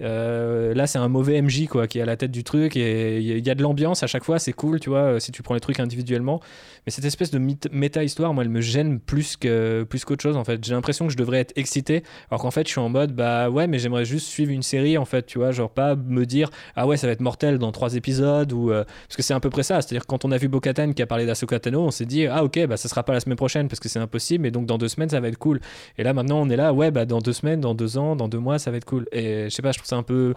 euh, là, c'est un mauvais MJ quoi, qui est à la tête du truc et il y a de l'ambiance à chaque fois, c'est cool, tu vois, euh, si tu prends les trucs individuellement. Mais cette espèce de méta-histoire, moi, elle me gêne plus que plus qu'autre chose en fait. J'ai l'impression que je devrais être excité, alors qu'en fait, je suis en mode bah ouais, mais j'aimerais juste suivre une série en fait, tu vois, genre pas me dire ah ouais, ça va être mortel dans trois épisodes ou euh, parce que c'est à peu près ça. C'est-à-dire quand on a vu Bokatan qui a parlé d'Ahsoka Tano, on s'est dit ah ok, bah ça sera pas la semaine prochaine parce que c'est impossible, et donc dans deux semaines ça va être cool. Et là maintenant on est là, ouais, bah dans deux semaines, dans deux ans, dans deux mois ça va être cool. Et je sais pas, je c'est un peu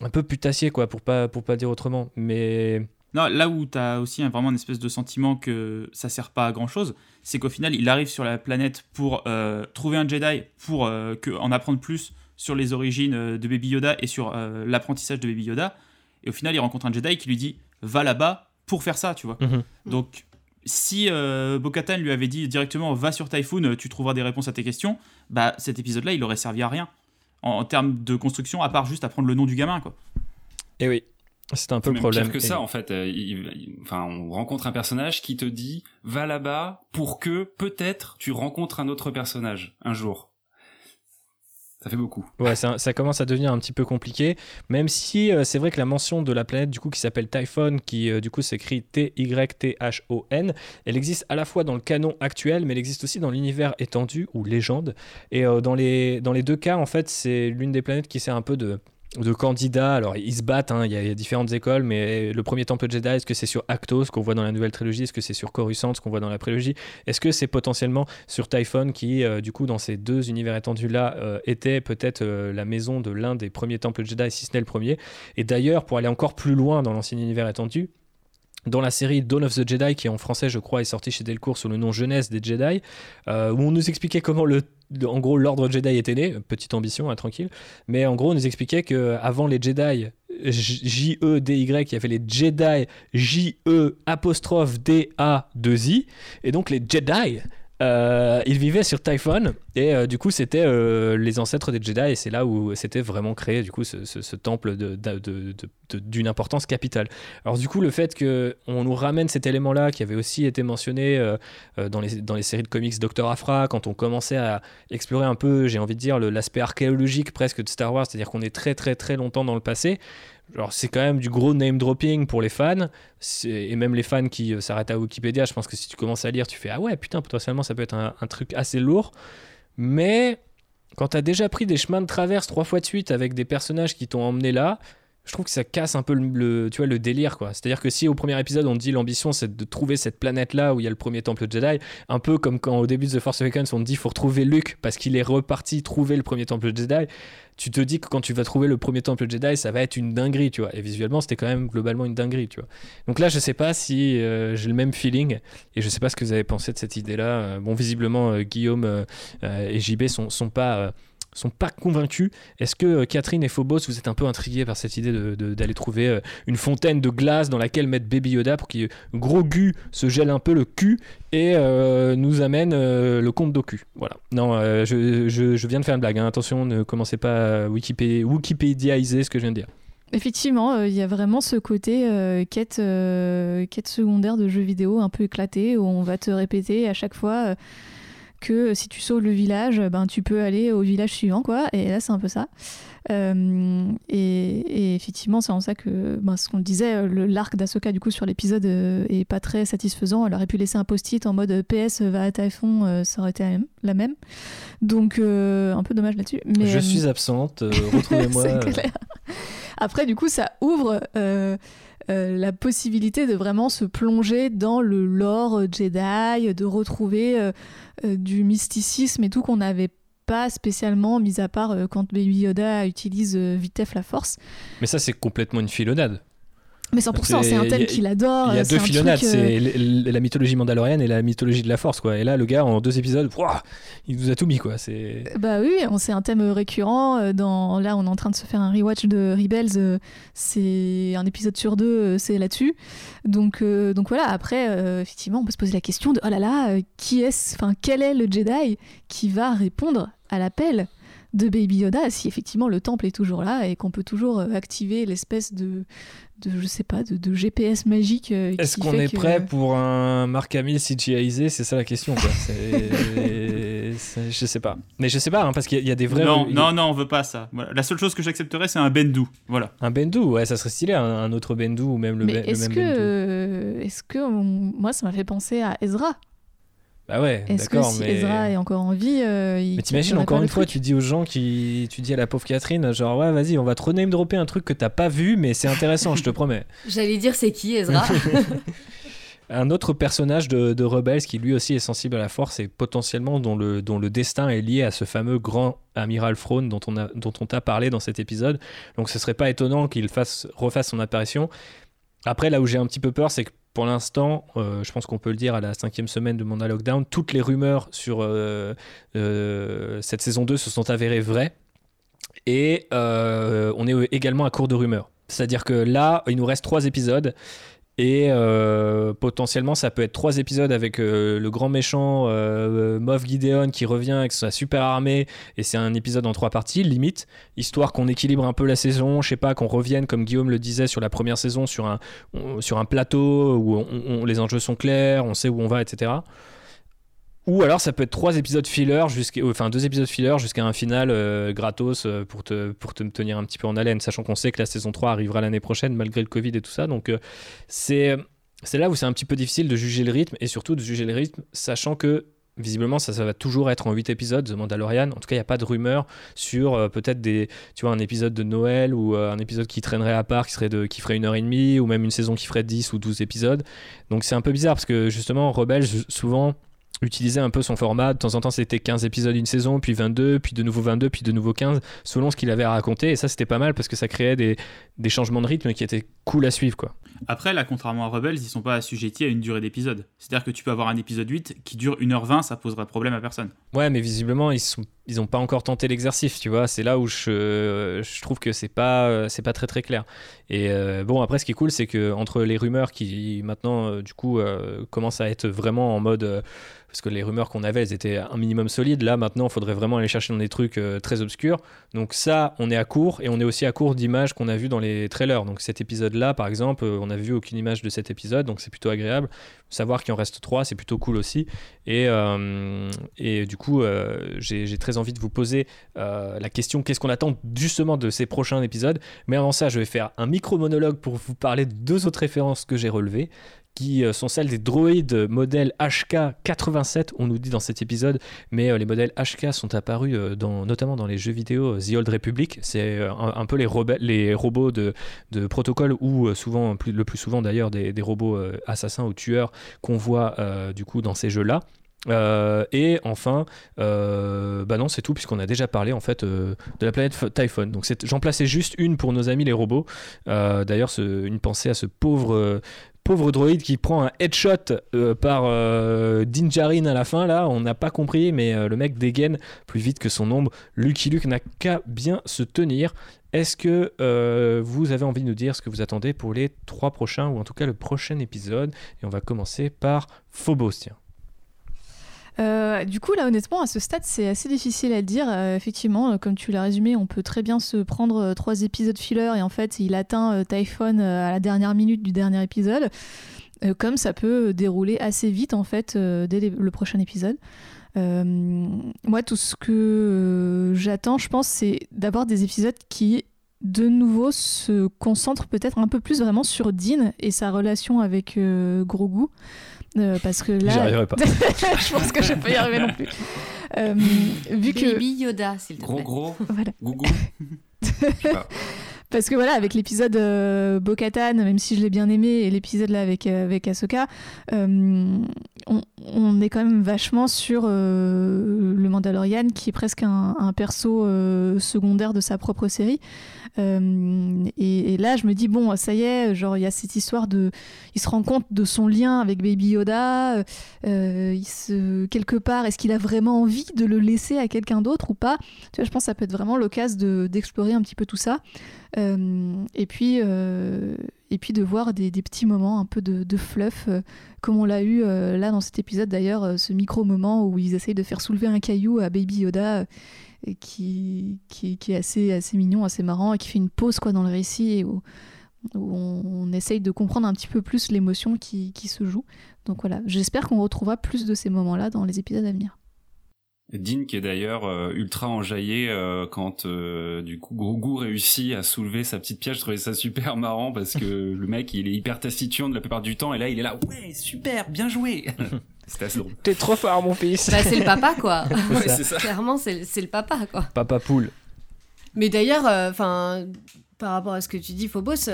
un peu putassier quoi pour pas pour pas dire autrement. Mais non là où tu as aussi vraiment une espèce de sentiment que ça sert pas à grand chose c'est qu'au final il arrive sur la planète pour euh, trouver un Jedi pour euh, que, en apprendre plus sur les origines euh, de Baby Yoda et sur l'apprentissage de Baby Yoda. Et au final il rencontre un Jedi qui lui dit va là-bas pour faire ça tu vois. Mhm. donc si Bo-Katan lui avait dit directement va sur Typhoon tu trouveras des réponses à tes questions bah cet épisode là il aurait servi à rien en, termes de construction, à part juste apprendre le nom du gamin, quoi. Et eh oui, c'est un peu le problème. Pire que ça, en fait. Euh, enfin, on rencontre un personnage qui te dit va là-bas pour que peut-être tu rencontres un autre personnage un jour. Ça fait beaucoup. Ouais, ça, commence à devenir un petit peu compliqué, même si euh, c'est vrai que la mention de la planète du coup qui s'appelle Typhon, qui euh, du coup s'écrit T-Y-T-H-O-N, elle existe à la fois dans le canon actuel, mais elle existe aussi dans l'univers étendu ou légende. Et euh, dans les deux cas, en fait, c'est l'une des planètes qui sert un peu de de candidats. Alors, ils se battent, hein, il, y a, différentes écoles, mais le premier temple Jedi, est-ce que c'est sur Actos, qu'on voit dans la nouvelle trilogie? Est-ce que c'est sur Coruscant, ce qu'on voit dans la prélogie? Est-ce que c'est potentiellement sur Typhon, qui, euh, du coup, dans ces deux univers étendus-là, euh, était peut-être euh, la maison de l'un des premiers temples Jedi, si ce n'est le premier? Et d'ailleurs, pour aller encore plus loin dans l'ancien univers étendu, dans la série Dawn of the Jedi, qui en français, je crois, est sortie chez Delcourt sous le nom Jeunesse des Jedi, où on nous expliquait comment le en gros, l'ordre Jedi était né, petite ambition, hein, tranquille. Mais en gros, on nous expliquait que avant les Jedi, J-E-D-Y, il y avait les Jedi, J-E apostrophe D-A-2-I. Et donc les Jedi, euh, ils vivaient sur Typhon et euh, du coup c'était euh, les ancêtres des Jedi et c'est là où c'était vraiment créé du coup ce, temple d'une importance capitale. Alors du coup le fait qu'on nous ramène cet élément là qui avait aussi été mentionné dans, les, dans les séries de comics Docteur Afra quand on commençait à explorer un peu j'ai envie de dire l'aspect archéologique presque de Star Wars, c'est-à-dire qu'on est très très très longtemps dans le passé. Alors c'est quand même du gros name dropping pour les fans et même les fans qui euh, s'arrêtent à Wikipédia. Je pense que si tu commences à lire, tu fais ah ouais putain potentiellement ça peut être un, truc assez lourd. Mais quand tu as déjà pris des chemins de traverse trois fois de suite avec des personnages qui t'ont emmené là, je trouve que ça casse un peu le, tu vois, le délire quoi. C'est-à-dire que si au premier épisode on dit l'ambition c'est de trouver cette planète là où il y a le premier temple Jedi, un peu comme quand au début de The Force Awakens on dit faut retrouver Luke parce qu'il est reparti trouver le premier temple Jedi, tu te dis que quand tu vas trouver le premier temple Jedi ça va être une dinguerie tu vois. Et visuellement c'était quand même globalement une dinguerie tu vois. Donc là je sais pas si euh, j'ai le même feeling et je sais pas ce que vous avez pensé de cette idée là. Euh, bon visiblement euh, Guillaume et JB sont, sont pas sont pas convaincus. Est-ce que euh, Catherine et Phobos, vous êtes un peu intrigués par cette idée d'aller trouver euh, une fontaine de glace dans laquelle mettre Baby Yoda pour qu'il gros Gu se gèle un peu le cul et euh, nous amène le compte d'Oku Voilà. Non, je, viens de faire une blague. Hein. Attention, ne commencez pas à Wikipédia, Wikipédiaiser ce que je viens de dire. Effectivement, il y a vraiment ce côté quête, quête secondaire de jeux vidéo un peu éclaté où on va te répéter à chaque fois que si tu sauves le village, ben tu peux aller au village suivant, quoi. Et là, c'est un peu ça. Euh, et, effectivement, c'est en ça que, ben, ce qu'on disait, l'arc d'Asoka du coup sur l'épisode euh, est pas très satisfaisant. Elle aurait pu laisser un post-it en mode PS va à Typhon, euh, ça aurait été la même. Donc un peu dommage là-dessus. Mais je suis absente, retrouvez-moi. Après, du coup, ça ouvre. La possibilité de vraiment se plonger dans le lore Jedi, de retrouver du mysticisme et tout qu'on n'avait pas spécialement, mis à part euh, quand Baby Yoda utilise euh, Vitef la force. Mais ça, c'est complètement une philonade. Mais 100%, c'est un thème qu'il adore. Il y a deux philonades, c'est euh, la mythologie mandalorienne et la mythologie de la Force, quoi. Et là, le gars, en deux épisodes, il nous a tout mis, quoi. C'est. Bah oui, c'est un thème récurrent. Dans là, on est en train de se faire un rewatch de Rebels. C'est un épisode sur deux, c'est là-dessus. Donc, donc voilà. Après, effectivement, on peut se poser la question de oh là là, qui est, enfin, quel est le Jedi qui va répondre à l'appel de Baby Yoda si effectivement le temple est toujours là et qu'on peut toujours euh, activer l'espèce de, de je sais pas de, GPS magique euh, est-ce qu'on est prêt pour un Mark Hamill CGIisé c'est ça la question quoi. Je sais pas. Mais je sais pas hein, parce qu'il y, a des vrais non non non on veut pas ça. La seule chose que j'accepterais c'est un Bendu. Voilà. Un Bendu ouais ça serait stylé un, autre Bendu ou même le, mais est-ce que euh, est-ce que moi ça m'a fait penser à Ezra? Bah ouais, Est-ce que si Ezra est encore en vie, euh, Mais t'imagines encore une fois, tu dis aux gens qui, tu dis à la pauvre Catherine, genre ouais, vas-y, on va trop name dropper un truc que t'as pas vu, mais c'est intéressant, je te promets. J'allais dire c'est qui Ezra? Un autre personnage de, de Rebels qui lui aussi est sensible à la force et potentiellement dont le, dont le destin est lié à ce fameux grand amiral Throne dont on, a, dont on t'a parlé dans cet épisode. Donc ce serait pas étonnant qu'il fasse, refasse son apparition. Après, là où j'ai un petit peu peur, c'est que pour l'instant, euh, je pense qu'on peut le dire à la cinquième semaine de Manda Lockdown, toutes les rumeurs sur euh, euh, cette saison 2 se sont avérées vraies. Et on est également à court de rumeurs. C'est-à-dire que là, il nous reste trois épisodes. Et euh, potentiellement, ça peut être trois épisodes avec euh, le grand méchant euh, Moff Gideon qui revient avec sa super armée. Et c'est un épisode en trois parties, limite, histoire qu'on équilibre un peu la saison. Je sais pas, qu'on revienne, comme Guillaume le disait, sur la première saison, sur un, sur un plateau où les enjeux sont clairs, on sait où on va, etc. Ou alors ça peut être trois épisodes filler, jusqu'à, enfin deux épisodes filler jusqu'à un final euh, gratos euh, pour, te, pour te tenir un petit peu en haleine, sachant qu'on sait que la saison 3 arrivera l'année prochaine malgré le Covid et tout ça. Donc euh, c'est, c'est là où c'est un petit peu difficile de juger le rythme et surtout de juger le rythme, sachant que visiblement ça, ça va toujours être en 8 épisodes, The Mandalorian. En tout cas, il n'y a pas de rumeur sur peut-être des, tu vois, un épisode de Noël ou un épisode qui traînerait à part, qui, serait de, qui ferait une heure et demie, ou même une saison qui ferait 10 ou 12 épisodes. Donc c'est un peu bizarre parce que justement, Rebelle, souvent utiliser un peu son format. De temps en temps, c'était 15 épisodes une saison, puis 22, puis de nouveau 22, puis de nouveau 15, selon ce qu'il avait à raconter. Et ça, c'était pas mal parce que ça créait des, des, changements de rythme qui étaient cool à suivre. quoi. Après, là, contrairement à Rebels, ils sont pas assujettis à une durée d'épisode. C'est-à-dire que tu peux avoir un épisode 8 qui dure 1h20, ça poserait problème à personne. Ouais, mais visiblement, ils sont ils n'ont pas encore tenté l'exercice, tu vois. C'est là où je, je trouve que c'est pas, c'est pas très très clair. Et euh, bon, après, ce qui est cool, c'est que entre les rumeurs qui maintenant, euh, du coup, euh, commencent à être vraiment en mode parce que les rumeurs qu'on avait, elles étaient un minimum solides. Là, maintenant, il faudrait vraiment aller chercher dans des trucs euh, très obscurs. Donc ça, on est à court, et on est aussi à court d'images qu'on a vues dans les trailers. Donc cet épisode-là, par exemple, euh, on n'a vu aucune image de cet épisode, donc c'est plutôt agréable. Savoir qu'il en reste trois, c'est plutôt cool aussi. Et, euh, et du coup, j'ai très envie de vous poser la question qu'est-ce qu'on attend justement de ces prochains épisodes? Mais avant ça, je vais faire un micro-monologue pour vous parler de deux autres références que j'ai relevées qui euh, sont celles des droïdes modèle HK87, on nous dit dans cet épisode, mais euh, les modèles HK sont apparus euh, dans, notamment dans les jeux vidéo The Old Republic. C'est un, peu les, les robots de, de, protocole ou souvent, le plus souvent d'ailleurs, des, des, robots assassins ou tueurs qu'on voit du coup dans ces jeux-là. et enfin, bah non, c'est tout puisqu'on a déjà parlé en fait de la planète Typhon. Donc j'en plaçais juste une pour nos amis les robots. D'ailleurs, une pensée à ce pauvre pauvre droïde qui prend un headshot euh, par euh, Dinjarin à la fin, là, on n'a pas compris, mais euh, le mec dégaine plus vite que son ombre. Lucky Luke n'a qu'à bien se tenir. Est-ce que vous avez envie de nous dire ce que vous attendez pour les trois prochains, ou en tout cas le prochain épisode? Et on va commencer par Phobos, tiens. Euh, du coup, là, honnêtement, à ce stade, c'est assez difficile à dire. Euh, effectivement, comme tu l'as résumé, on peut très bien se prendre trois épisodes filler et en fait, il atteint Typhon à la dernière minute du dernier épisode. comme ça peut dérouler assez vite, en fait, dès le prochain épisode. moi, tout ce que j'attends, je pense, c'est d'avoir des épisodes qui de nouveau se concentre peut-être un peu plus vraiment sur Dean et sa relation avec euh, Grogu. Euh, parce que là, arriverai pas. je pense que je peux y arriver non plus. Euh, vu Baby Yoda, s'il te plaît. Gros gros. Voilà. Parce que voilà, avec l'épisode euh, Bo-Katan, même si je l'ai bien aimé, et l'épisode là avec, euh, avec Ahsoka, euh, on, est quand même vachement sur le Mandalorian, qui est presque un, perso secondaire de sa propre série. Et, là, je me dis, bon, ça y est, genre, il y a cette histoire de. Il se rend compte de son lien avec Baby Yoda. il se, quelque part, est-ce qu'il a vraiment envie de le laisser à quelqu'un d'autre ou pas? Tu vois, je pense que ça peut être vraiment l'occasion d'explorer un petit peu tout ça. Euh, et, puis, euh, et puis de voir des, petits moments un peu de, fluff, euh, comme on l'a eu là dans cet épisode d'ailleurs, ce micro-moment où ils essayent de faire soulever un caillou à Baby Yoda. Qui, qui, qui, est assez, assez mignon, assez marrant, et qui fait une pause quoi, dans le récit, et où, on, essaye de comprendre un petit peu plus l'émotion qui, qui se joue. Donc voilà, j'espère qu'on retrouvera plus de ces moments-là dans les épisodes à venir. Dean qui est d'ailleurs euh, ultra enjaillé euh, quand euh, du coup Grogu réussit à soulever sa petite pièce. Je trouvais ça super marrant parce que le mec il est hyper taciturne la plupart du temps et là il est là ouais super bien joué. C'était assez drôle. T'es trop fort mon fils. Bah, c'est le papa quoi. c'est ça. Clairement c'est le papa quoi. Papa poule. Mais d'ailleurs enfin par rapport à ce que tu dis Phobos,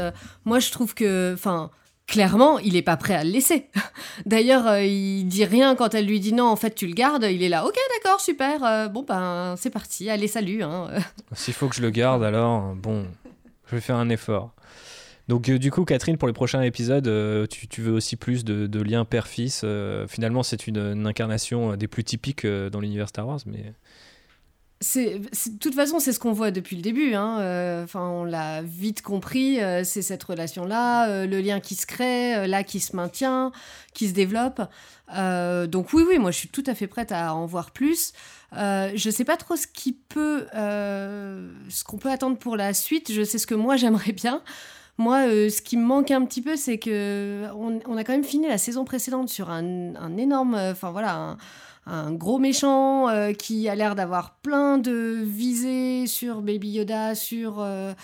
moi je trouve que enfin clairement, il n'est pas prêt à le laisser. D'ailleurs, euh, il dit rien quand elle lui dit non, en fait, tu le gardes. Il est là, ok, d'accord, super. Euh, bon, ben, c'est parti. Allez, salut. Hein. S'il faut que je le garde, alors, bon, je vais faire un effort. Donc, euh, du coup, Catherine, pour les prochains épisodes, tu, veux aussi plus de, liens père-fils. finalement, c'est une, incarnation des plus typiques dans l'univers Star Wars, mais de toute façon, c'est ce qu'on voit depuis le début. Hein. Euh, enfin, on l'a vite compris. Euh, c'est cette relation-là, euh, le lien qui se crée, là qui se maintient, qui se développe. donc oui, oui, moi je suis tout à fait prête à en voir plus. je sais pas trop ce qui peut, ce qu'on peut attendre pour la suite. Je sais ce que moi j'aimerais bien. Moi, ce qui me manque un petit peu, c'est que on, a quand même fini la saison précédente sur un, énorme, enfin voilà. Un, gros méchant euh, qui a l'air d'avoir plein de visées sur Baby Yoda, sur, euh,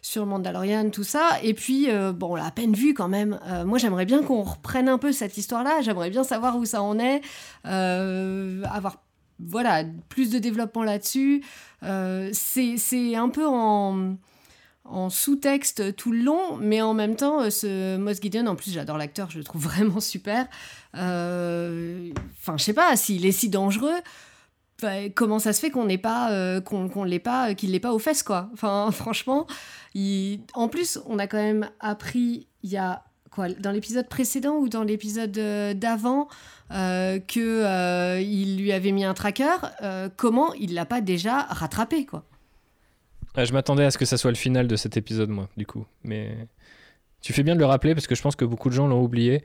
sur Mandalorian, tout ça. Et puis, euh, bon, on l'a à peine vu quand même. moi, j'aimerais bien qu'on reprenne un peu cette histoire-là. J'aimerais bien savoir où ça en est, avoir voilà, plus de développement là-dessus. c'est un peu en en sous-texte tout le long, mais en même temps, euh, ce Moss Gideon, en plus j'adore l'acteur, je le trouve vraiment super. Euh, enfin, je sais pas, s'il est si dangereux, comment ça se fait qu'on n'ait pas, euh, qu'on l'ait pas, qu'il l'ait pas aux fesses, quoi? Enfin, franchement, en plus, on a quand même appris, il y a quoi, dans l'épisode précédent ou dans l'épisode d'avant, euh, que il lui avait mis un tracker. comment il l'a pas déjà rattrapé, quoi? Je m'attendais à ce que ça soit le final de cet épisode, moi, du coup. Mais tu fais bien de le rappeler parce que je pense que beaucoup de gens l'ont oublié.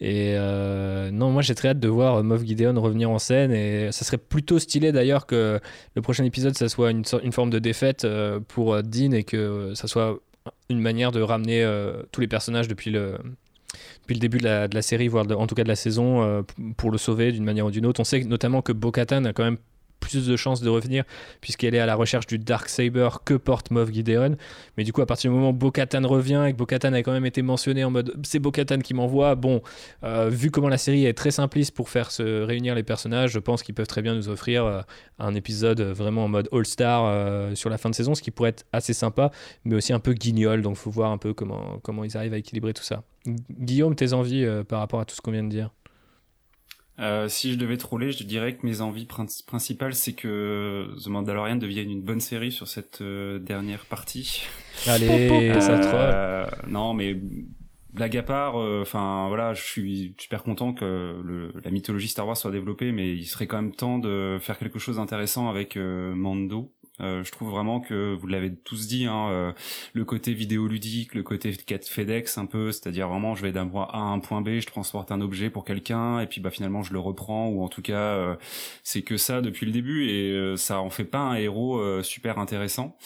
Et euh, non, moi j'ai très hâte de voir Moff Gideon revenir en scène. Et ça serait plutôt stylé d'ailleurs que le prochain épisode, ça soit une, forme de défaite euh, pour euh, Dean et que ça soit une manière de ramener tous les personnages depuis le, début de la, de la série, voire en tout cas de la saison, pour le sauver d'une manière ou d'une autre. On sait notamment que Bo-Katan a quand même plus de chances de revenir puisqu'elle est à la recherche du Dark Saber que porte Moff Gideon. Mais du coup, à partir du moment où Bo-Katan revient et que Bo-Katan a quand même été mentionné en mode c'est Bo-Katan qui m'envoie, bon, euh, vu comment la série est très simpliste pour faire se réunir les personnages, je pense qu'ils peuvent très bien nous offrir euh, un épisode vraiment en mode All-Star euh, sur la fin de saison, ce qui pourrait être assez sympa, mais aussi un peu guignol. Donc, faut voir un peu comment, comment ils arrivent à équilibrer tout ça. Guillaume, tes envies par rapport à tout ce qu'on vient de dire? Euh, si je devais troller, je dirais que mes envies principales, c'est que The Mandalorian devienne une bonne série sur cette euh, dernière partie. Allez, ça troll. Euh, non, mais blague à part, enfin voilà, je suis super content que le, la mythologie Star Wars soit développée, mais il serait quand même temps de faire quelque chose d'intéressant avec Mando. Je trouve vraiment que vous l'avez tous dit, hein, le côté vidéoludique, le côté FedEx un peu, c'est-à-dire vraiment je vais d'un point A à un point B, je transporte un objet pour quelqu'un et puis bah finalement je le reprends ou en tout cas c'est que ça depuis le début et ça en fait pas un héros super intéressant.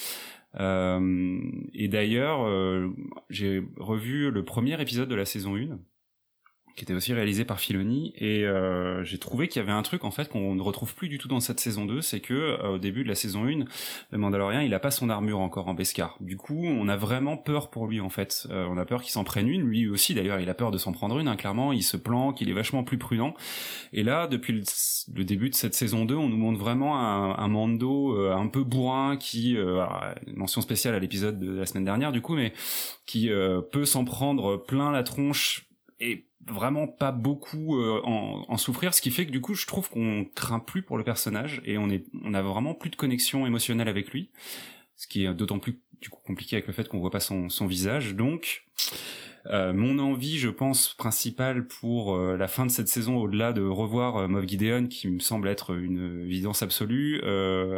Euh, et d'ailleurs, euh, j'ai revu le premier épisode de la saison 1 qui était aussi réalisé par Filoni et euh, j'ai trouvé qu'il y avait un truc en fait qu'on ne retrouve plus du tout dans cette saison 2 c'est que euh, au début de la saison 1 le Mandalorien il a pas son armure encore en Beskar. Du coup on a vraiment peur pour lui en fait. Euh, on a peur qu'il s'en prenne une. Lui aussi d'ailleurs il a peur de s'en prendre une hein, clairement. Il se planque il est vachement plus prudent. Et là depuis le, début de cette saison 2 on nous montre vraiment un, un Mando euh, un peu bourrin qui mention spéciale à l'épisode de la semaine dernière du coup mais qui peut s'en prendre plein la tronche et vraiment pas beaucoup euh, en, souffrir, ce qui fait que du coup je trouve qu'on craint plus pour le personnage et on est a vraiment plus de connexion émotionnelle avec lui, ce qui est d'autant plus du coup compliqué avec le fait qu'on voit pas son, son visage. Donc euh, mon envie, je pense, principale pour euh, la fin de cette saison, au-delà de revoir euh, Moff Gideon, qui me semble être une évidence absolue,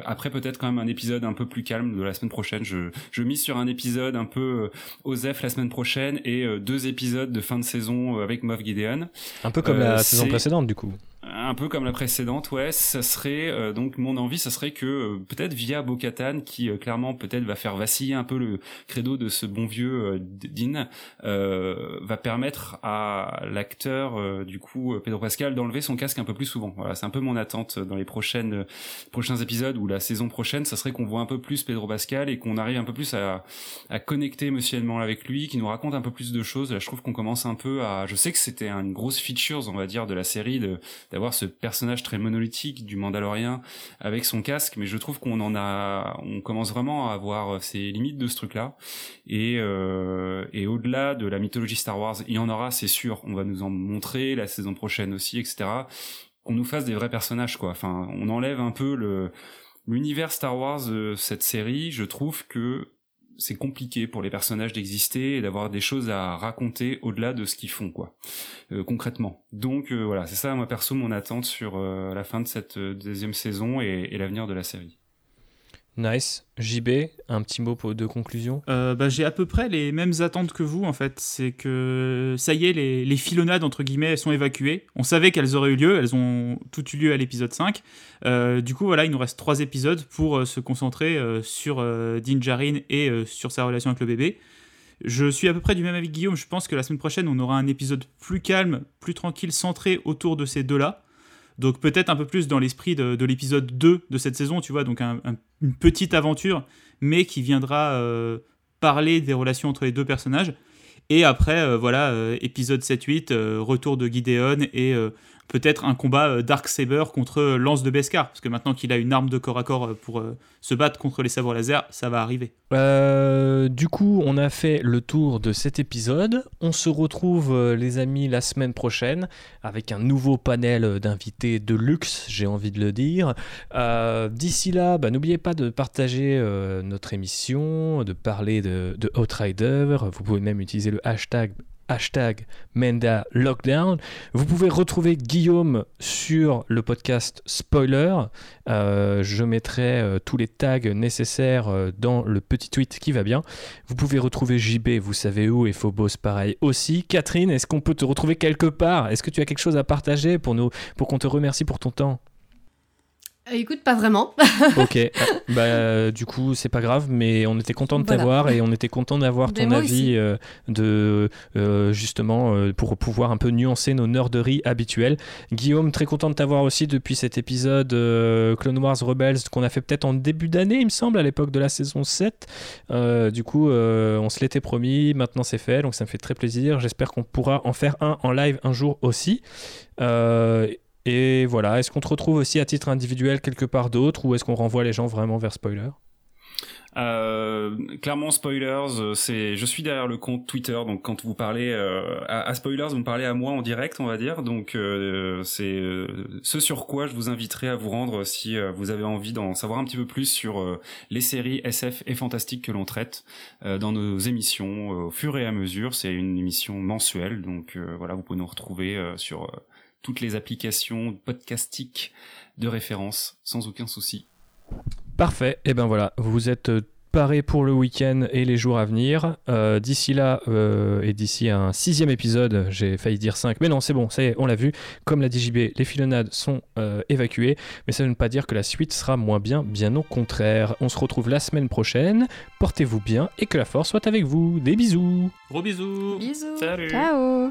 après peut-être quand même un épisode un peu plus calme de la semaine prochaine. Je, je mise sur un épisode un peu OSEF la semaine prochaine et deux épisodes de fin de saison avec Moff Gideon. Un peu comme la saison précédente, du coup un peu comme la précédente, ouais, ça serait euh, donc mon envie, ça serait que euh, peut-être via Bo-Katan, qui euh, clairement peut-être va faire vaciller un peu le credo de ce bon vieux Dean, va permettre à l'acteur du coup Pedro Pascal d'enlever son casque un peu plus souvent. Voilà, c'est un peu mon attente dans les prochaines prochains épisodes ou la saison prochaine, ça serait qu'on voit un peu plus Pedro Pascal et qu'on arrive un peu plus à, à connecter émotionnellement avec lui, qui nous raconte un peu plus de choses. Là, je trouve qu'on commence un peu à, je sais que c'était une grosse feature, on va dire, de la série de d'avoir ce personnage très monolithique du Mandalorien avec son casque, mais je trouve qu'on en a, on commence vraiment à avoir ces limites de ce truc-là. Et, euh, et au-delà de la mythologie Star Wars, il y en aura, c'est sûr. On va nous en montrer la saison prochaine aussi, etc. Qu'on nous fasse des vrais personnages, quoi. Enfin, on enlève un peu le l'univers Star Wars de cette série. Je trouve que c'est compliqué pour les personnages d'exister et d'avoir des choses à raconter au-delà de ce qu'ils font quoi. Euh, concrètement. Donc euh, voilà c'est ça moi perso mon attente sur euh, la fin de cette deuxième saison et l'avenir de la série Nice. JB, un petit mot de conclusion euh, bah, J'ai à peu près les mêmes attentes que vous, en fait. C'est que ça y est, les, les filonnades, entre guillemets, sont évacuées. On savait qu'elles auraient eu lieu, elles ont toutes eu lieu à l'épisode 5. Euh, du coup, voilà, il nous reste trois épisodes pour euh, se concentrer sur Din Djarin et sur sa relation avec le bébé. Je suis à peu près du même avis que Guillaume. Je pense que la semaine prochaine, on aura un épisode plus calme, plus tranquille, centré autour de ces deux-là. Donc peut-être un peu plus dans l'esprit de, l'épisode 2 de cette saison, tu vois, donc une petite aventure, mais qui viendra euh, parler des relations entre les deux personnages. Et après, euh, voilà, euh, épisode 7-8, retour de Gideon et peut-être un combat euh, Dark Saber contre euh, Lance de Beskar, parce que maintenant qu'il a une arme de corps à corps euh, pour se battre contre les sabres laser, ça va arriver. du coup, on a fait le tour de cet épisode. On se retrouve, les amis, la semaine prochaine avec un nouveau panel d'invités de luxe, j'ai envie de le dire. D'ici là, bah, n'oubliez pas de partager notre émission, de parler de, de Outrider. Vous pouvez même utiliser le hashtag hashtag Menda Lockdown. Vous pouvez retrouver Guillaume sur le podcast Spoiler. Euh, je mettrai euh, tous les tags nécessaires euh, dans le petit tweet qui va bien. Vous pouvez retrouver JB, vous savez où, et Phobos pareil aussi. Catherine, est-ce qu'on peut te retrouver quelque part? Est-ce que tu as quelque chose à partager pour, pour qu'on te remercie pour ton temps? Écoute, pas vraiment. ok, bah, du coup, c'est pas grave, mais on était content de t'avoir et on était content d'avoir ton avis euh, de euh, justement pour pouvoir un peu nuancer nos nerderies habituelles. Guillaume, très content de t'avoir aussi depuis cet épisode Clone Wars Rebels qu'on a fait peut-être en début d'année, il me semble, à l'époque de la saison 7. du coup, on se l'était promis, maintenant c'est fait, donc ça me fait très plaisir. J'espère qu'on pourra en faire un en live un jour aussi. Et voilà, est-ce qu'on te retrouve aussi à titre individuel quelque part d'autre ou est-ce qu'on renvoie les gens vraiment vers Spoiler? Euh, clairement spoilers, euh, c'est je suis derrière le compte Twitter donc quand vous parlez euh, à, spoilers vous me parlez à moi en direct on va dire. Donc c'est ce sur quoi je vous inviterai à vous rendre si vous avez envie d'en savoir un petit peu plus sur les séries SF et fantastiques que l'on traite dans nos émissions au fur et à mesure. C'est une émission mensuelle donc voilà vous pouvez nous retrouver sur toutes les applications podcastiques de référence sans aucun souci. Parfait. Et eh ben voilà, vous êtes paré pour le week-end et les jours à venir. Euh, d'ici là, euh, et d'ici un sixième épisode, j'ai failli dire 5, mais non, c'est bon, ça y est, on l'a vu. Comme l'a dit JB, les filonnades sont euh, évacuées, mais ça ne veut pas dire que la suite sera moins bien, bien au contraire. On se retrouve la semaine prochaine. Portez-vous bien et que la force soit avec vous. Des bisous. Gros bisous. Bisous. Salut. Ciao.